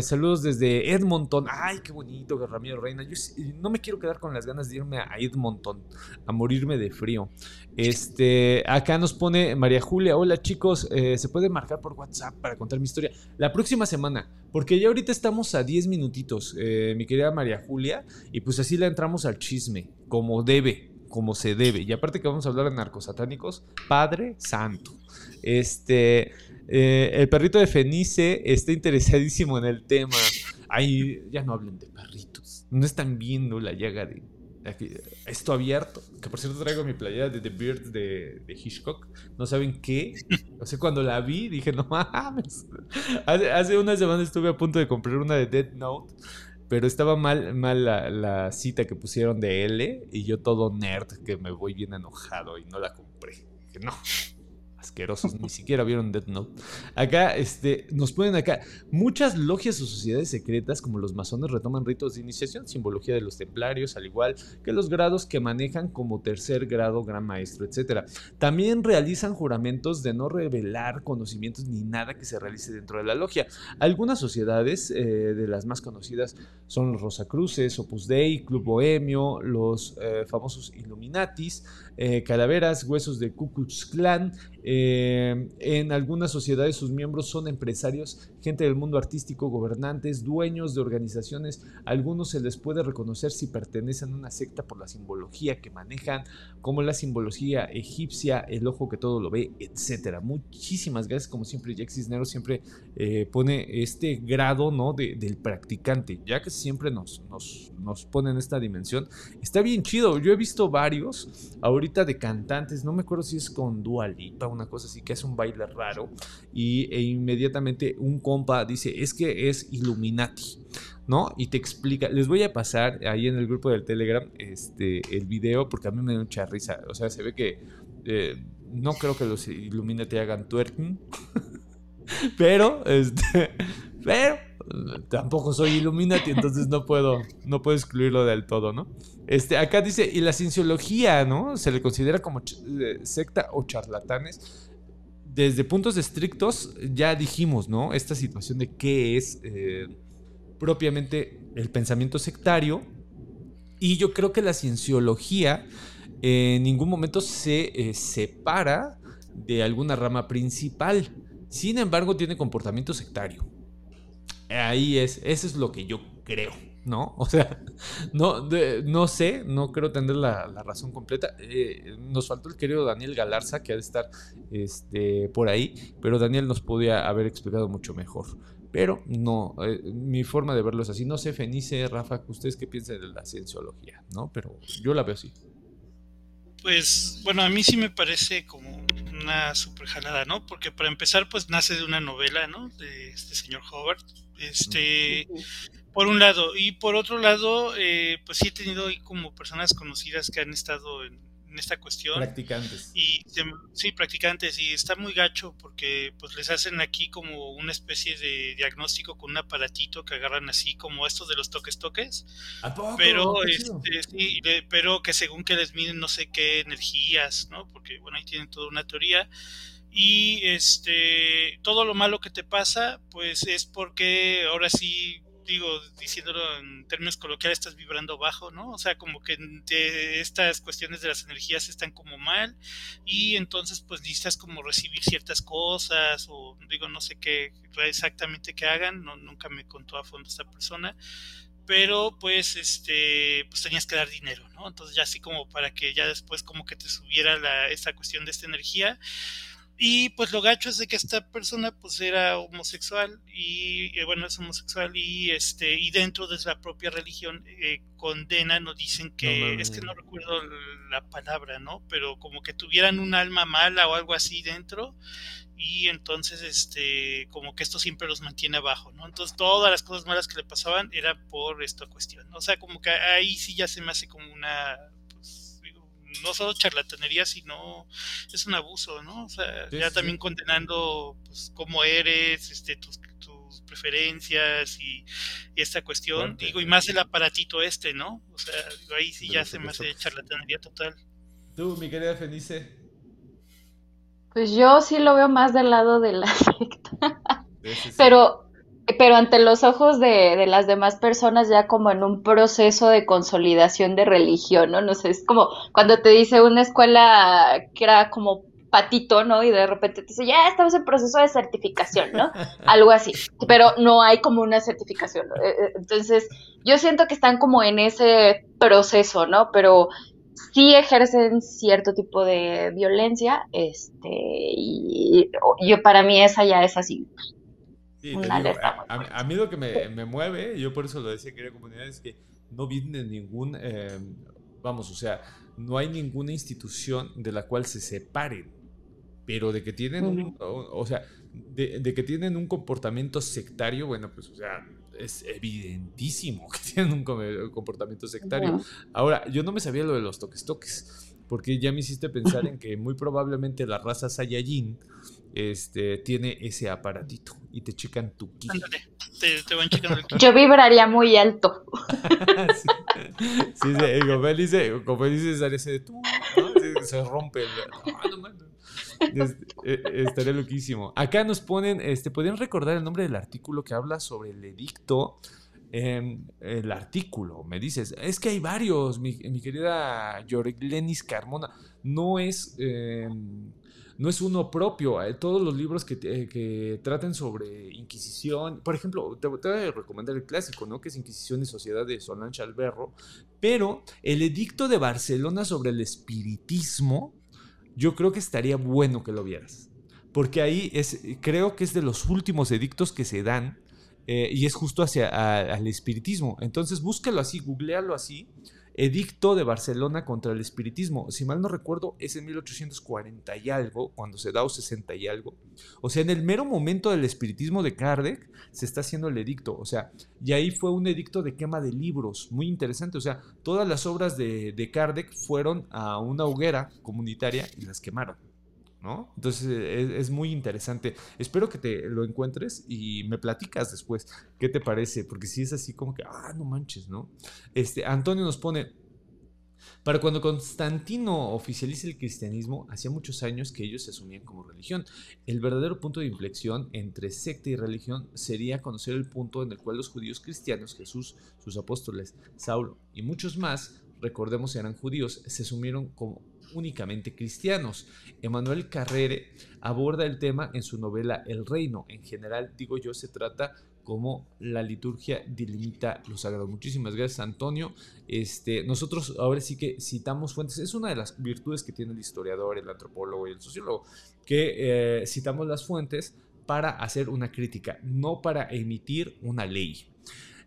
saludos desde Edmonton. Ay, qué bonito, Ramiro Reina. Yo no me quiero quedar con las ganas de irme a Edmonton, a morirme de frío. Este, acá nos pone María Julia. Hola chicos, eh, se puede marcar por WhatsApp para contar mi historia. La próxima semana, porque ya ahorita estamos a 10 minutitos, eh, mi querida María Julia, y pues así le entramos al chisme, como debe, como se debe. Y aparte que vamos a hablar de narcosatánicos, Padre Santo. Este, eh, el perrito de Fenice está interesadísimo en el tema. Ay, ya no hablen de perritos. No están viendo la llaga de esto abierto. Que por cierto traigo mi playera de The Birds de, Hitchcock. No saben qué. O sea, cuando la vi dije, no mames. Hace, hace una semana estuve a punto de comprar una de Dead Note. Pero estaba mal, mal la, cita que pusieron de L. Y yo todo nerd que me voy bien enojado y no la compré. Que no. Asquerosos, ni siquiera vieron Death Note. Acá, este, nos ponen acá, muchas logias o sociedades secretas como los masones retoman ritos de iniciación, simbología de los templarios, al igual que los grados que manejan como tercer grado, gran maestro, etc. También realizan juramentos de no revelar conocimientos ni nada que se realice dentro de la logia. Algunas sociedades, eh, de las más conocidas, son los Rosacruces, Opus Dei, Club Bohemio, los eh, famosos Illuminatis, eh, calaveras, huesos de Ku Klux Klan. Eh, en algunas sociedades sus miembros son empresarios, gente del mundo artístico, gobernantes, dueños de organizaciones. algunos se les puede reconocer si pertenecen a una secta por la simbología que manejan, como la simbología egipcia, el ojo que todo lo ve, etcétera. Muchísimas gracias, como siempre, Jack Cisneros siempre eh, pone este grado ¿no? del practicante, ya que siempre nos, nos, nos pone en esta dimensión. Está bien chido, yo he visto varios. Ahorita de cantantes, no me acuerdo si es con Dualipa, una cosa así, que es un baile raro, y e inmediatamente un dice, es que es Illuminati. ¿no? Y te explica, les voy a pasar ahí en el grupo del Telegram este, el video porque a mí me da mucha risa, o sea, se ve que eh, no creo que los Illuminati hagan twerking, *laughs* pero, este, *laughs* pero tampoco soy Illuminati, entonces no puedo, no puedo excluirlo del todo, ¿no? Este, acá dice, y la cienciología, ¿no? Se le considera como eh, secta o charlatanes. Desde puntos estrictos, ya dijimos, ¿no? Esta situación de qué es eh, propiamente el pensamiento sectario. Y yo creo que la cienciología en ningún momento se eh, separa de alguna rama principal. Sin embargo, tiene comportamiento sectario. Ahí es, eso es lo que yo creo, ¿no? *laughs* O sea, no, no sé, no creo tener la, razón completa. Eh, nos faltó el querido Daniel Galarza, que ha de estar este, por ahí, pero Daniel nos podía haber explicado mucho mejor. Pero no, eh, mi forma de verlo es así. No sé, Fenice, Rafa, ustedes qué piensan de la cienciología, ¿no? Pero yo la veo así. Pues bueno, a mí sí me parece como una super jalada, ¿no? Porque para empezar, pues nace de una novela, ¿no? De este señor Howard. Este, por un lado. Y por otro lado, eh, pues sí he tenido ahí como personas conocidas que han estado en, en esta cuestión. Practicantes. Y sí, practicantes. Y está muy gacho porque pues les hacen aquí como una especie de diagnóstico con un aparatito que agarran así como estos de los toques toques. Pero, este, sí, pero que según que les miden no sé qué energías, ¿no? Porque bueno, ahí tienen toda una teoría y este todo lo malo que te pasa pues es porque ahora sí digo, diciéndolo en términos coloquiales, estás vibrando bajo, ¿no? O sea, como que estas cuestiones de las energías están como mal y entonces pues necesitas como recibir ciertas cosas o digo, no sé qué exactamente que hagan, no, nunca me contó a fondo esta persona, pero pues este pues tenías que dar dinero, ¿no? Entonces ya así como para que ya después como que te subiera la, esta cuestión de esta energía y pues lo gacho es de que esta persona pues era homosexual y eh, bueno es homosexual y este y dentro de la propia religión eh, condenan o dicen que es que no recuerdo la palabra, ¿no? Pero como que tuvieran un alma mala o algo así dentro y entonces este como que esto siempre los mantiene abajo, ¿no? Entonces todas las cosas malas que le pasaban era por esta cuestión, o sea, como que ahí sí ya se me hace como una no solo charlatanería, sino es un abuso, ¿no? O sea, ya también condenando pues, cómo eres, este, tus, preferencias y, esta cuestión, digo, y más el aparatito este, ¿no? O sea, digo, ahí sí ya se me hace charlatanería total. Tú, mi querida Fenice. Pues yo sí lo veo más del lado de la *laughs* secta. Pero pero ante los ojos de, de, las demás personas ya como en un proceso de consolidación de religión, ¿no? No sé, es como cuando te dice una escuela que era como patito, ¿no? Y de repente te dice, ya estamos en proceso de certificación, ¿no? *laughs* Algo así, pero no hay como una certificación. ¿no? Eh, eh, entonces, yo siento que están como en ese proceso, ¿no? Pero sí ejercen cierto tipo de violencia, este, y yo para mí esa ya es así, a, mí lo que me, mueve, yo por eso lo decía que era comunidad, es que no viene ningún, em, vamos, o sea, no hay ninguna institución de la cual se separen, pero de que tienen, un, o, sea, de, que tienen un comportamiento sectario, bueno, pues, o sea, es evidentísimo que *laughs* tienen un comportamiento sectario. Ahora, yo no me sabía lo de los toques toques. porque ya me hiciste pensar *laughs* en que muy probablemente la raza Saiyajin este, tiene ese aparatito y te checan tu ki. Ándale, te, te van checando el ki. Yo vibraría muy alto. *laughs* sí, sí, sí, como él dice, como él dice, sale ese de tú, ¿no? Se rompe el. Ah, no. Este, eh, estaría loquísimo. Acá nos ponen, este, ¿podrían recordar el nombre del artículo que habla sobre el edicto? Em, el artículo, me dices, es que hay varios, mi, mi querida Yorglenis Carmona, no es, em, no es uno propio, eh, todos los libros que, te- que traten sobre Inquisición, por ejemplo, te, te voy a recomendar el clásico, ¿no? Que es Inquisición y Sociedad de Solange Alberro, pero el edicto de Barcelona sobre el espiritismo, yo creo que estaría bueno que lo vieras. Porque ahí es, creo que es de los últimos edictos que se dan eh, y es justo hacia a- al espiritismo. Entonces búscalo así, googlealo así. Edicto de Barcelona contra el espiritismo. Si mal no recuerdo, es en 1840 y algo, cuando se da o 60 y algo. O sea, en el mero momento del espiritismo de Kardec se está haciendo el edicto. O sea, y ahí fue un edicto de quema de libros, muy interesante. O sea, todas las obras de, de Kardec fueron a una hoguera comunitaria y las quemaron. ¿No? Entonces es, es muy interesante. Espero que te lo encuentres y me platicas después qué te parece, porque si es así como que, ah, no manches, ¿no? Este, Antonio nos pone, para cuando Constantino oficialice el cristianismo, hacía muchos años que ellos se asumían como religión. El verdadero punto de inflexión entre secta y religión sería conocer el punto en el cual los judíos cristianos, Jesús, sus apóstoles, Saulo y muchos más, recordemos eran judíos, se asumieron como únicamente cristianos. Emanuel Carrere aborda el tema en su novela El Reino. En general, digo yo, se trata como la liturgia delimita lo sagrado. Muchísimas gracias, Antonio. Este, nosotros ahora sí que citamos fuentes. Es una de las virtudes que tiene el historiador, el antropólogo y el sociólogo, que eh, citamos las fuentes para hacer una crítica, no para emitir una ley.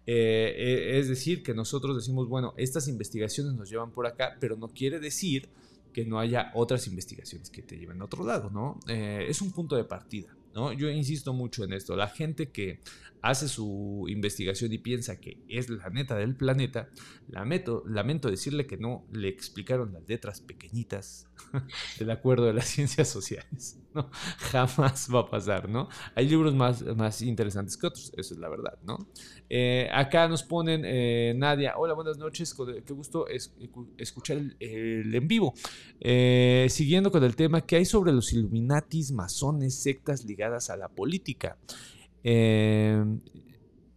Eh, eh, es decir, que nosotros decimos, bueno, estas investigaciones nos llevan por acá, pero no quiere decir que no haya otras investigaciones que te lleven a otro lado, ¿no? Eh, es un punto de partida, ¿no? Yo insisto mucho en esto. La gente que hace su investigación y piensa que es la neta del planeta, lamento, lamento decirle que no le explicaron las letras pequeñitas *laughs* del acuerdo de las *laughs* ciencias sociales, *laughs* ¿no? Jamás va a pasar, ¿no? Hay libros más, más interesantes que otros, eso es la verdad, ¿no? Eh, acá nos ponen eh, Nadia, hola, buenas noches, qué gusto es- escuchar el, en vivo. Eh, siguiendo con el tema, ¿qué hay sobre los Illuminatis, masones, sectas ligadas a la política?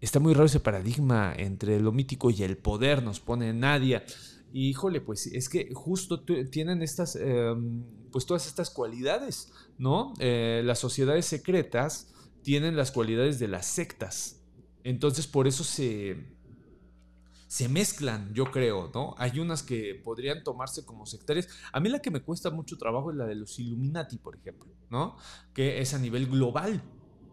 Está muy raro ese paradigma entre lo mítico y el poder, nos pone Nadia. Y, híjole, pues es que justo tienen estas, eh, pues todas estas cualidades, ¿no? Eh, las sociedades secretas tienen las cualidades de las sectas. Entonces, por eso se, se mezclan, yo creo, ¿no? Hay unas que podrían tomarse como sectarias. A mí la que me cuesta mucho trabajo es la de los Illuminati, por ejemplo, ¿no? Que es a nivel global.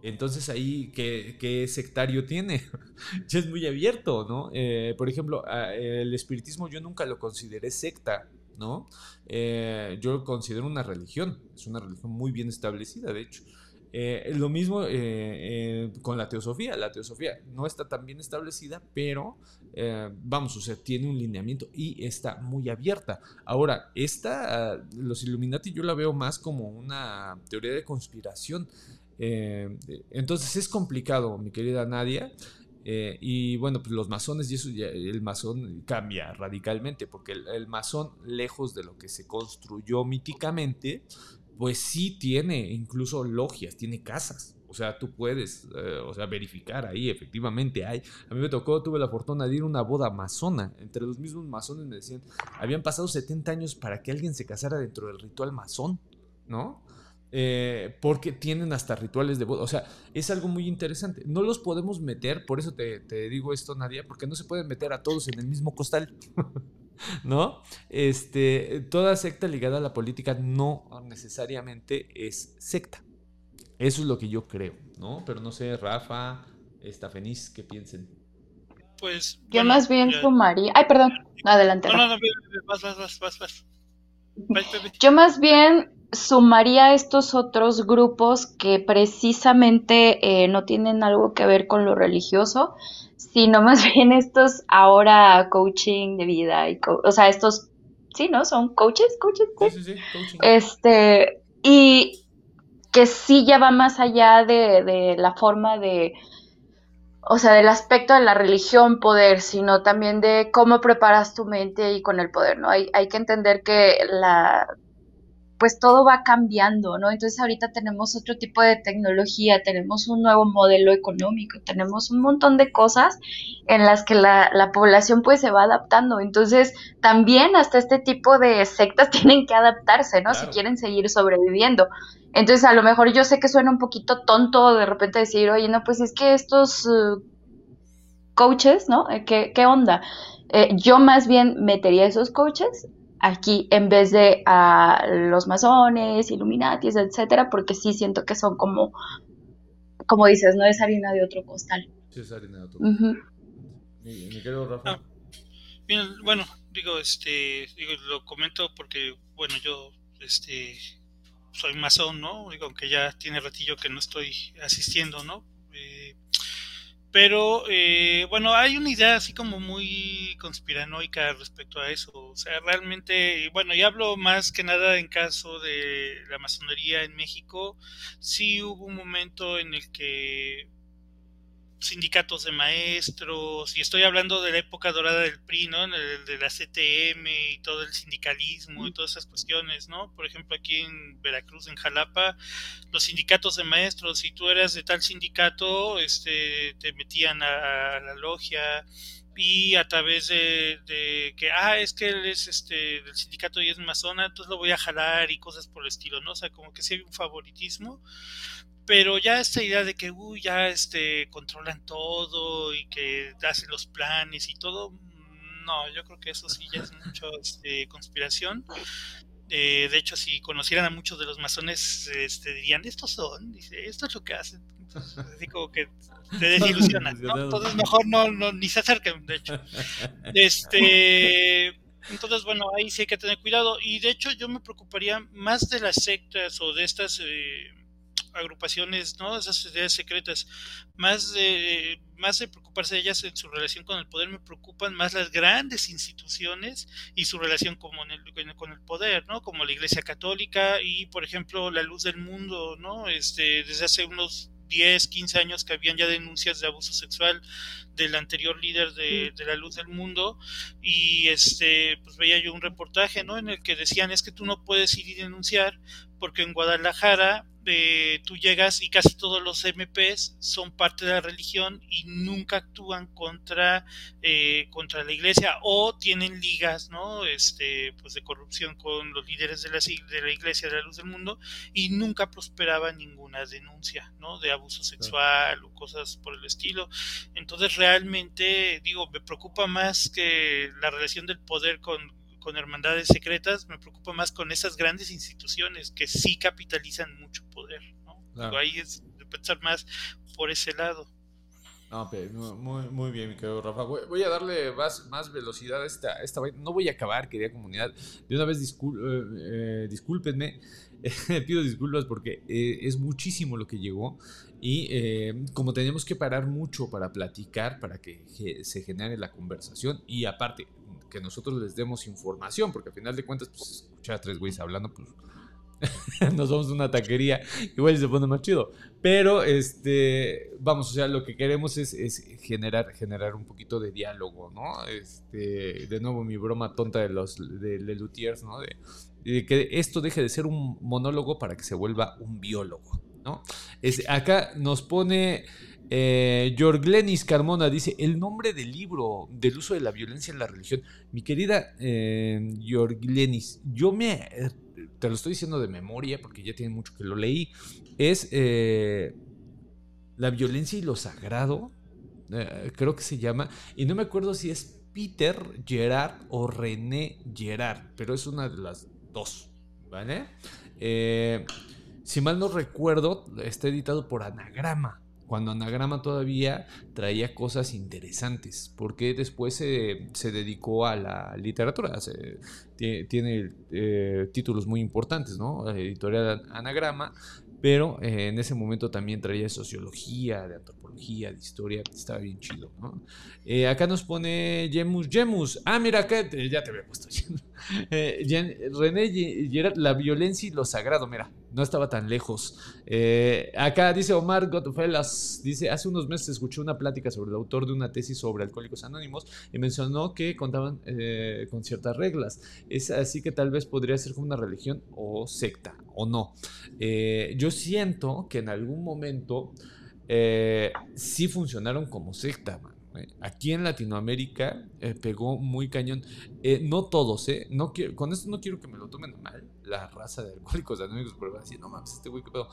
Entonces ahí, ¿qué, qué sectario tiene? *laughs* ya es muy abierto, ¿no? Eh, por ejemplo, el espiritismo yo nunca lo consideré secta, ¿no? Eh, yo lo considero una religión, es una religión muy bien establecida, de hecho. Eh, lo mismo eh, con la teosofía. La teosofía no está tan bien establecida, pero vamos, o sea, tiene un lineamiento y está muy abierta. Ahora, esta, los Illuminati yo la veo más como una teoría de conspiración. Entonces es complicado, mi querida Nadia. Eh, y bueno, pues los masones y eso, ya, el masón cambia radicalmente, porque el, el masón, lejos de lo que se construyó míticamente, pues sí tiene incluso logias, tiene casas. O sea, tú puedes, eh, o sea, verificar ahí, efectivamente hay. A mí me tocó, tuve la fortuna de ir a una boda masona. Entre los mismos masones me decían, habían pasado 70 años para que alguien se casara dentro del ritual masón, ¿no? Eh, porque tienen hasta rituales de boda. O sea, es algo muy interesante. No los podemos meter, por eso te, te digo esto, Nadia, porque no se pueden meter a todos en el mismo costal. ¿No? Este, toda secta ligada a la política no necesariamente es secta. Eso es lo que yo creo, ¿no? Pero no sé, Rafa, está feliz, ¿qué piensen? Pues. Yo bueno, más bien ya- sumaría. Ay, perdón. Adelante. No, no, no, vas, vas, vas, vas, vas. Yo más bien sumaría estos otros grupos que precisamente eh, no tienen algo que ver con lo religioso, sino *laughs* más bien estos ahora coaching de vida, y co- o sea, estos sí, ¿no? Son coaches, coaches. Sí, sí, sí, coaching. Este, y que sí ya va más allá de, de la forma de, o sea, del aspecto de la religión, poder, sino también de cómo preparas tu mente y con el poder, ¿no? Hay, hay que entender que la, pues todo va cambiando, ¿no? Entonces ahorita tenemos otro tipo de tecnología, tenemos un nuevo modelo económico, tenemos un montón de cosas en las que la, la población pues se va adaptando. Entonces también hasta este tipo de sectas *laughs* tienen que adaptarse, ¿no? Si quieren seguir sobreviviendo. Entonces a lo mejor yo sé que suena un poquito tonto de repente decir, oye, no, pues es que estos eh, coaches, ¿no? Eh, ¿Qué, qué onda? Eh, yo más bien metería esos coaches aquí en vez de a los masones, Illuminatis, etcétera, porque sí siento que son como, como dices, no es harina de otro costal. Sí, es harina de otro. Mi, mi querido Rafa. Ah. Bien, bueno, digo, este, digo, lo comento porque, bueno, yo, este, soy masón, ¿no? Digo, aunque ya tiene ratillo que no estoy asistiendo, ¿no? Eh, pero, eh, bueno, hay una idea así como muy conspiranoica respecto a eso. O sea, realmente, bueno, y hablo más que nada en caso de la masonería en México, sí hubo un momento en el que sindicatos de maestros, y estoy hablando de la época dorada del PRI, ¿no? En el- de la CTM y todo el sindicalismo y todas esas cuestiones, ¿no? Por ejemplo, aquí en Veracruz, en Jalapa, los sindicatos de maestros, si tú eras de tal sindicato, este, te metían a, a la logia y a través de, de que, ah, es que él es este del sindicato y es masona, entonces lo voy a jalar y cosas por el estilo, ¿no? O sea, como que sí hay un favoritismo pero ya esta idea de que uy, ya este controlan todo y que hacen los planes y todo, no, yo creo que eso sí ya es mucho este, conspiración. Eh, de hecho, si conocieran a muchos de los masones, este, dirían, estos son, dice, esto es lo que hacen. Entonces, así como que te desilusionan, ¿no? Entonces mejor no, no, ni se acerquen, de hecho. *laughs* Este, entonces, bueno, ahí sí hay que tener cuidado. Y de hecho, yo me preocuparía más de las sectas o de estas eh, agrupaciones, ¿no? Esas ideas secretas, más de, más de preocuparse de ellas en su relación con el poder, me preocupan más las grandes instituciones y su relación con el, con el poder, ¿no? Como la Iglesia Católica y, por ejemplo, la luz del mundo, ¿no? Este, desde hace unos 10, 15 años que habían ya denuncias de abuso sexual del anterior líder de, de, la luz del mundo y este pues veía yo un reportaje no en el que decían es que tú no puedes ir y denunciar porque en Guadalajara eh, tú llegas y casi todos los MPs son parte de la religión y nunca actúan contra eh, contra la iglesia o tienen ligas no este pues de corrupción con los líderes de la, de la iglesia de la luz del mundo y nunca prosperaba ninguna denuncia no de abuso sexual o cosas por el estilo. Entonces realmente digo me preocupa más que la relación del poder con con hermandades secretas, me preocupa más con esas grandes instituciones que sí capitalizan mucho poder, ¿no? Claro. Ahí es de pensar más por ese lado. Pero muy, muy bien, mi querido Rafa. Voy, a darle más, más velocidad a esta, a esta No voy a acabar, querida comunidad. De una vez, discul eh, eh, discúlpenme. *laughs* pido disculpas porque eh, es muchísimo lo que llegó. Y eh, como tenemos que parar mucho para platicar, para que se genere la conversación. Y aparte, que nosotros les demos información, porque al final de cuentas, pues escuchar a tres güeyes hablando, pues *laughs* nos vamos a una taquería, igual se pone más chido. Pero, este, vamos, o sea, lo que queremos es, generar, generar un poquito de diálogo, ¿no? Este, de nuevo, mi broma tonta de los de Lutiers, ¿no? De, de, que esto deje de ser un monólogo para que se vuelva un biólogo, ¿no? Es, acá nos pone eh, Jorglenis Carmona dice, el nombre del libro del uso de la violencia en la religión. Mi querida eh, Jorglenis, yo me... Te lo estoy diciendo de memoria porque ya tiene mucho que lo leí. Es eh, La violencia y lo sagrado. eh, creo que se llama. Y no me acuerdo si es Peter Gerard o René Gerard. Pero es una de las dos. ¿Vale? Eh, si mal no recuerdo, está editado por Anagrama cuando Anagrama todavía traía cosas interesantes, porque después se, se dedicó a la literatura, se, tiene eh, títulos muy importantes, ¿no? La editorial Anagrama, pero eh, en ese momento también traía sociología, de antropología, de historia, estaba bien chido, ¿no? Eh, acá nos pone Gemus, Gemus, ah, mira, acá ya te había puesto. *laughs* Eh, René Gerard, la violencia y lo sagrado, mira, no estaba tan lejos. Eh, acá dice Omar Godfellas, dice, hace unos meses escuché una plática sobre el autor de una tesis sobre alcohólicos anónimos y mencionó que contaban eh, con ciertas reglas. Es así que tal vez podría ser como una religión o secta, o no. yo siento que en algún momento sí funcionaron como secta. Aquí en Latinoamérica eh, pegó muy cañón. Eh, no todos, ¿eh? No con esto no quiero que me lo tomen mal, la raza de alcohólicos *laughs* anónimos, pero así, no mames, este güey, qué pedo.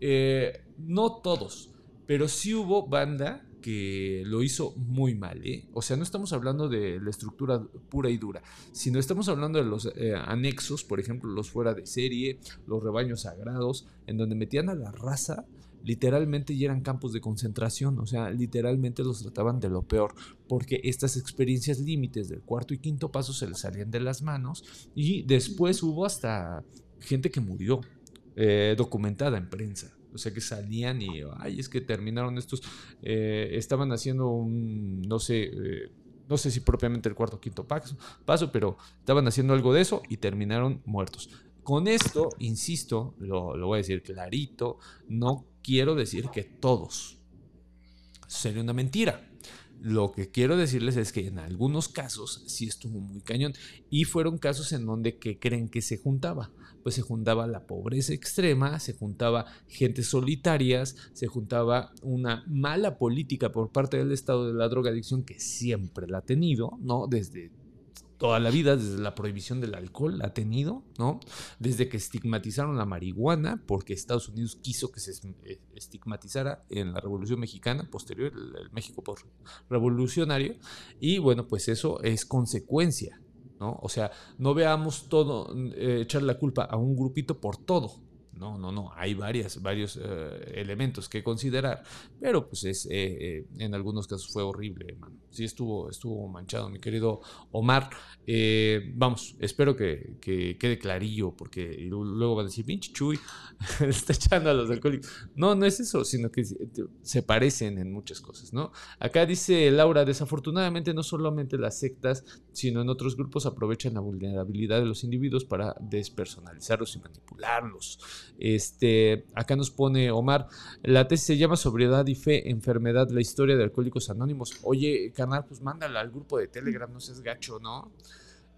Eh, no todos, pero sí hubo banda que lo hizo muy mal, ¿eh? O sea, no estamos hablando de la estructura pura y dura, sino estamos hablando de los anexos, por ejemplo, los fuera de serie, los rebaños sagrados, en donde metían a la raza literalmente ya eran campos de concentración, o sea, literalmente los trataban de lo peor, porque estas experiencias límites del cuarto y quinto paso se les salían de las manos y después hubo hasta gente que murió, eh, documentada en prensa. O sea que salían y, ay, es que terminaron estos, eh, estaban haciendo un, no sé, eh, no sé si propiamente el cuarto o quinto paso, paso, pero estaban haciendo algo de eso y terminaron muertos. Con esto, insisto, lo, lo voy a decir clarito, no quiero decir que todos. Sería una mentira. Lo que quiero decirles es que en algunos casos sí estuvo muy cañón. Y fueron casos en donde que creen que se juntaba. Pues se juntaba la pobreza extrema, se juntaba gente solitarias, se juntaba una mala política por parte del Estado de la drogadicción que siempre la ha tenido, ¿no? Desde toda la vida, desde la prohibición del alcohol ha tenido, ¿no? Desde que estigmatizaron la marihuana, porque Estados Unidos quiso que se eh, estigmatizara en la Revolución Mexicana, posterior, el, México revolucionario, y bueno, pues eso es consecuencia, ¿no? O sea, no veamos todo, eh, echar la culpa a un grupito por todo, no, no, no, hay varias, varios eh, elementos que considerar, pero pues es, eh, en algunos casos fue horrible, man. Sí estuvo, estuvo manchado, mi querido Omar. Eh, vamos, espero que, quede clarillo, porque luego van a decir, pinche Chuy, *laughs* está echando a los alcohólicos. No, no es eso, sino que se parecen en muchas cosas, ¿no? Acá dice Laura, desafortunadamente no solamente las sectas, sino en otros grupos aprovechan la vulnerabilidad de los individuos para despersonalizarlos y manipularlos. Este, acá nos pone Omar, la tesis se llama Sobriedad y Fe, Enfermedad, la historia de Alcohólicos Anónimos. Oye, canal, pues mándala al grupo de Telegram, no seas gacho, ¿no?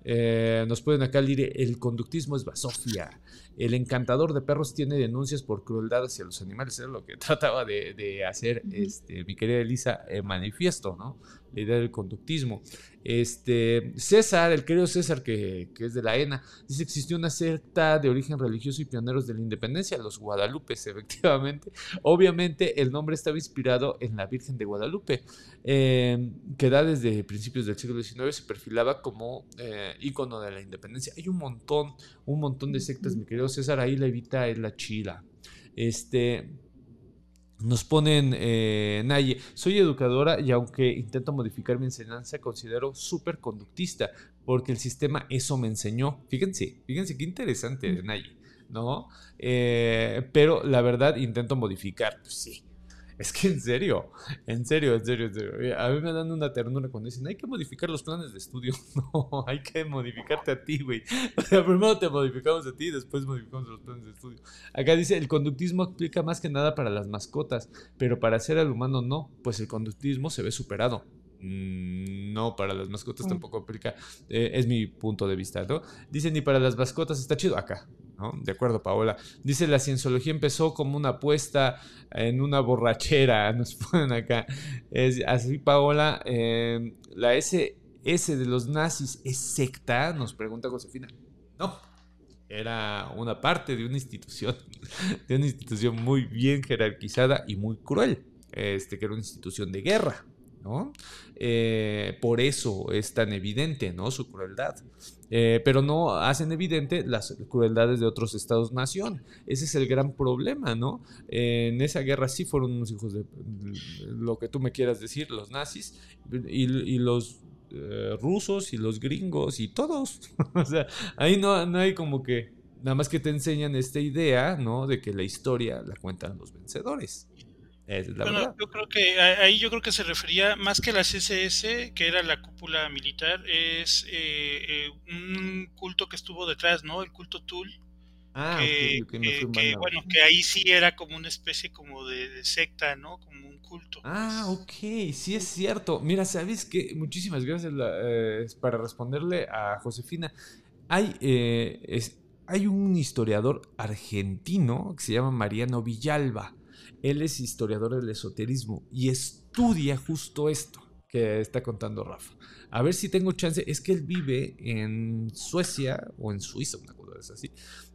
Eh, nos pueden acá leer, el conductismo es basofia. El encantador de perros tiene denuncias por crueldad hacia los animales. Es lo que *laughs* trataba de, hacer este, mi querida Elisa en manifiesto, ¿no? La idea del conductismo. Este, César, el querido César, que, es de la ENA, dice que existió una secta de origen religioso y pioneros de la independencia, los Guadalupes, *laughs* efectivamente. Obviamente, el nombre estaba inspirado en la Virgen de Guadalupe, em, que da desde principios del siglo XIX se perfilaba como eh, ícono de la independencia. Hay un montón, un montón de sectas, mi querido César, ahí la evita es la chila. Este. Nos ponen, eh, Naye, soy educadora y aunque intento modificar mi enseñanza, considero súper conductista, porque el sistema eso me enseñó. Fíjense, fíjense qué interesante, Naye, ¿no? Eh, pero la verdad intento modificar, pues sí, es que en serio, en serio, en serio, en serio. A mí me dan una ternura cuando dicen, hay que modificar los planes de estudio. *laughs* No, hay que modificarte a ti, güey. O sea, primero te modificamos a ti, después modificamos los planes de estudio. Acá dice, el conductismo explica más que nada para las mascotas, pero para ser al humano no, pues el conductismo se ve superado. Mm, no, para las mascotas tampoco aplica. Eh, es mi punto de vista, ¿no? Dice, ni para las mascotas está chido. Acá, de acuerdo, Paola. Dice, la cienciología empezó como una apuesta en una borrachera, *laughs* nos ponen acá. Es, así, Paola, em, la SS de los nazis es secta, nos pregunta Josefina. No, era una parte de una institución, *laughs* de una institución muy bien jerarquizada y muy cruel, este, que era una institución de guerra, ¿no? Eh, por eso es tan evidente, ¿no? Su crueldad. Eh, pero no hacen evidente las crueldades de otros estados-nación. Ese es el gran problema, ¿no? en esa guerra sí fueron unos hijos de lo que tú me quieras decir, los nazis y, los eh, rusos y los gringos y todos. *laughs* o sea, ahí no, no hay como que nada más que te enseñan esta idea, ¿no? De que la historia la cuentan los vencedores. Bueno, yo creo que ahí yo creo que se refería más que la CSS, que era la cúpula militar, es eh, eh, un culto que estuvo detrás, ¿no? El culto Tool. Ah, que, bueno, que ahí sí era como una especie como de, secta, ¿no? Como un culto. Ah, ok, sí es cierto. Mira, ¿sabes qué? Muchísimas gracias eh, para responderle a Josefina. Hay, es, hay un historiador argentino que se llama Mariano Villalba. Él es historiador del esoterismo y estudia justo esto que está contando Rafa. A ver si tengo chance. Es que él vive en Suecia o en Suiza, una cosa así.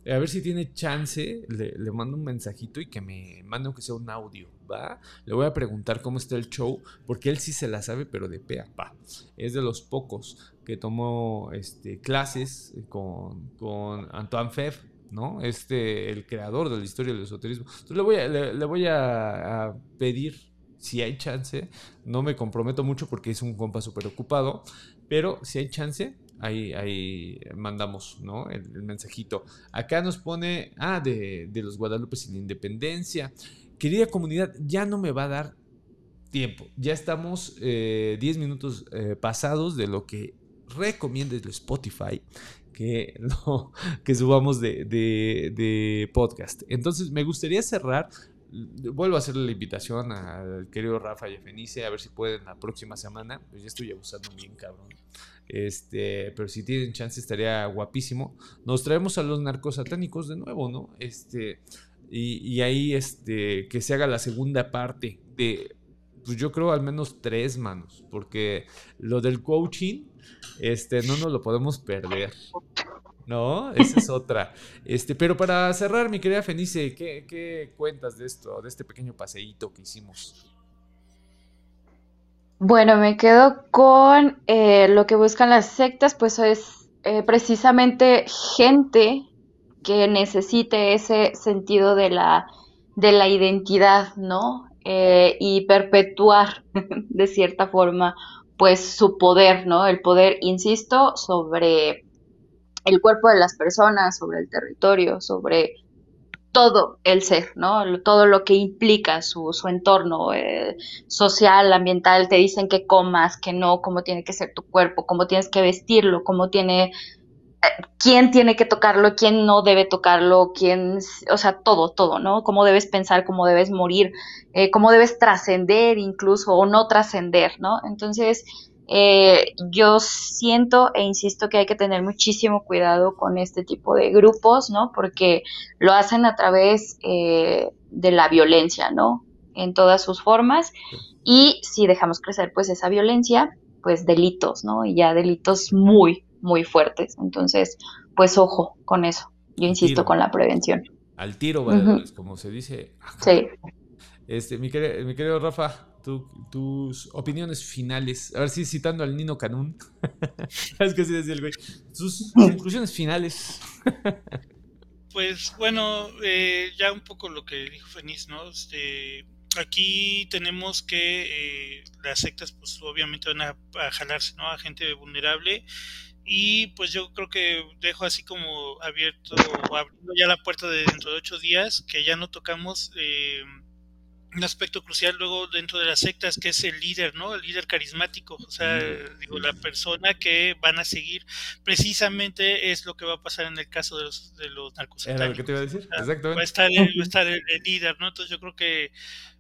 A ver si tiene chance. Le, mando un mensajito y que me mande aunque sea un audio, ¿va? Le voy a preguntar cómo está el show, porque él sí se la sabe, pero de pe a pa. Es de los pocos que tomó este, clases con, con Antoine Febvre ¿no? Este, el creador de la historia del esoterismo. Entonces le voy a, le, voy a, pedir, si hay chance, no me comprometo mucho porque es un compa súper ocupado, pero si hay chance, ahí, ahí mandamos, ¿no? El, mensajito. Acá nos pone, ah, de, los Guadalupe sin independencia. Querida comunidad, ya no me va a dar tiempo. Ya estamos 10 eh, minutos eh, pasados de lo que recomienda el Spotify que, *laughs* que subamos de, podcast. Entonces, me gustaría cerrar. Vuelvo a hacerle la invitación al querido Rafa y a Fenice a ver si pueden la próxima semana. Pues ya estoy abusando bien, cabrón. Este, pero si tienen chance estaría guapísimo. Nos traemos a los narcos satánicos de nuevo, ¿no? Este, y, y ahí este, que se haga la segunda parte de, pues yo creo al menos tres manos, porque lo del coaching este, no nos lo podemos perder. ¿No? Esa es otra. Este, pero para cerrar, mi querida Fenice, ¿qué, cuentas de esto, de este pequeño paseíto que hicimos? Bueno, me quedo con eh, lo que buscan las sectas, pues es eh, precisamente gente que necesite ese sentido de la, de la identidad, ¿no? Eh, y perpetuar *laughs* de cierta forma pues su poder, ¿no? El poder, insisto, sobre el cuerpo de las personas, sobre el territorio, sobre todo el ser, ¿no? Todo lo que implica su, entorno eh, social, ambiental, te dicen que comas, que no, cómo tiene que ser tu cuerpo, cómo tienes que vestirlo, cómo tiene quién tiene que tocarlo, quién no debe tocarlo, quién, o sea, todo, todo, ¿no? Cómo debes pensar, cómo debes morir, eh, cómo debes trascender incluso o no trascender, ¿no? Entonces, eh, yo siento e insisto que hay que tener muchísimo cuidado con este tipo de grupos, ¿no? Porque lo hacen a través eh, de la violencia, ¿no? En todas sus formas. Y si dejamos crecer, pues, esa violencia, pues delitos, ¿no? Y ya delitos muy, muy fuertes. Entonces, pues ojo con eso. Yo insisto con la prevención. Al tiro, como se dice. Sí. Este, mi, querido, Rafa, tus opiniones finales. A ver si citando al Nino Canún. *laughs* ¿Sabes qué decía el güey? Tus conclusiones finales. *laughs* pues bueno, eh, ya un poco lo que dijo Feniz, ¿no? Este, aquí tenemos que eh, las sectas, pues obviamente van a, a jalarse, ¿no? A gente vulnerable y pues yo creo que dejo así como abierto abriendo ya la puerta de dentro de ocho días, que ya no tocamos eh, un aspecto crucial luego dentro de las sectas, que es el líder, ¿no? El líder carismático, o sea, mm. digo, la persona que van a seguir, precisamente es lo que va a pasar en el caso de los, de los narcos. Era lo que te iba a decir, exactamente. Va a estar, el, va a *laughs* estar el líder, ¿no? Entonces yo creo que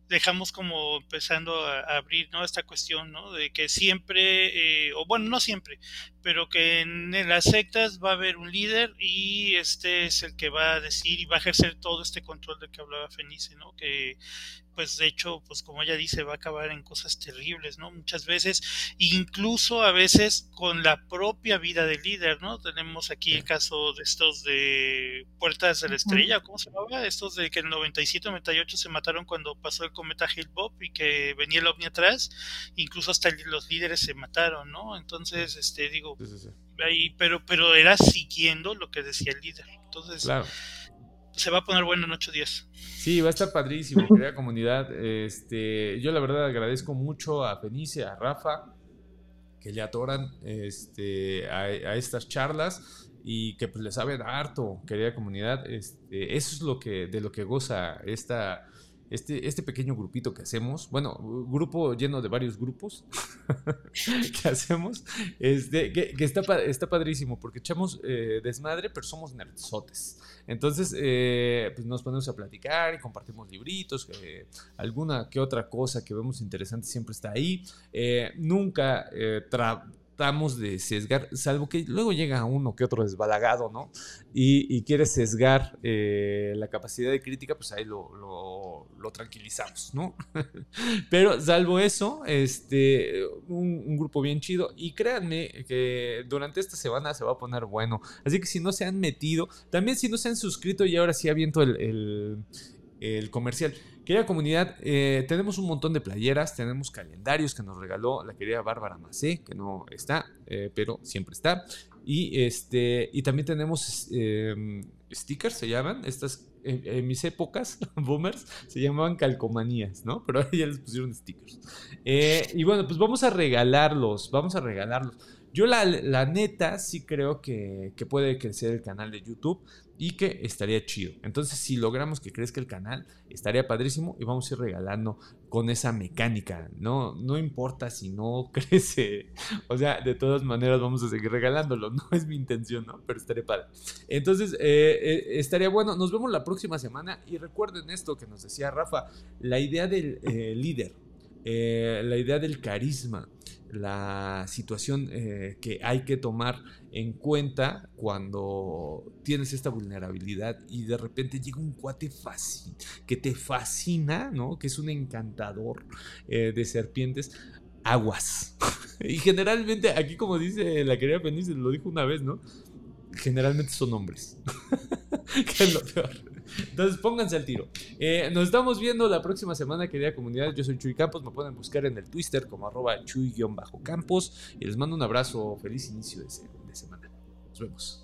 dejamos como empezando a, abrir ¿no? esta cuestión ¿no? de que siempre, eh, o bueno, no siempre, pero que en, las sectas va a haber un líder y este es el que va a decir y va a ejercer todo este control del que hablaba Fenice, ¿no? que pues de hecho, pues como ella dice, va a acabar en cosas terribles, ¿no? Muchas veces, incluso a veces con la propia vida del líder, ¿no? Tenemos aquí el caso de estos de Puertas de la Estrella, ¿cómo se llama? Estos de que en el 97, 98 se mataron cuando pasó el cometa Hale-Bopp y que venía el ovni atrás, incluso hasta los líderes se mataron, ¿no? Entonces, este, digo, ahí, pero, pero era siguiendo lo que decía el líder. Entonces, claro se va a poner bueno en ocho días. Sí, va a estar padrísimo, querida *laughs* comunidad. Este, yo la verdad agradezco mucho a Fenicia, a Rafa, que le atoran este, a, estas charlas y que pues le saben harto, querida comunidad. Este, eso es lo que, de lo que goza esta, este, este pequeño grupito que hacemos, bueno, grupo lleno de varios grupos *laughs* que hacemos, este, que, que está, está padrísimo porque echamos eh, desmadre, pero somos nerdsotes. Entonces, eh, pues nos ponemos a platicar y compartimos libritos, alguna que otra cosa que vemos interesante siempre está ahí. nunca tra tratamos de sesgar, salvo que luego llega uno que otro desbalagado, ¿no? Y, quiere sesgar eh, la capacidad de crítica, pues ahí lo, tranquilizamos, ¿no? *laughs* Pero salvo eso, este, un, grupo bien chido. Y créanme que durante esta semana se va a poner bueno. Así que si no se han metido, también si no se han suscrito y ahora sí aviento el, el comercial. Querida comunidad, eh, tenemos un montón de playeras, tenemos calendarios que nos regaló la querida Bárbara Macé, que no está, eh, pero siempre está. Y, este, y también tenemos em, stickers, se llaman, estas en, mis épocas, *laughs* boomers, se llamaban calcomanías, ¿no? Pero ahora ya les pusieron stickers. Eh, y bueno, pues vamos a regalarlos, vamos a regalarlos. Yo la, la neta sí creo que, que, puede crecer el canal de YouTube y que estaría chido. Entonces, si logramos que crezca el canal, estaría padrísimo y vamos a ir regalando con esa mecánica. No, no importa si no *laughs* crece. O sea, de todas maneras vamos a seguir regalándolo. *laughs* No es mi intención, ¿no? Pero estaría padre. Entonces, eh, eh, estaría bueno. Nos vemos la próxima semana y recuerden esto que nos decía Rafa, la idea del eh, líder, la idea del carisma la situación eh, que hay que tomar en cuenta cuando tienes esta vulnerabilidad y de repente llega un cuate fácil que te fascina, ¿no? Que es un encantador eh, de serpientes. Aguas. *laughs* y generalmente, aquí como dice la querida Penice, lo dijo una vez, ¿no? Generalmente son hombres. *laughs* que es lo peor. Entonces pónganse al tiro. Eh, nos estamos viendo la próxima semana, querida comunidad. Yo soy Chuy Campos. Me pueden buscar en el Twitter como arroba chuy-campos. Y les mando un abrazo. Feliz inicio de, de semana. Nos vemos.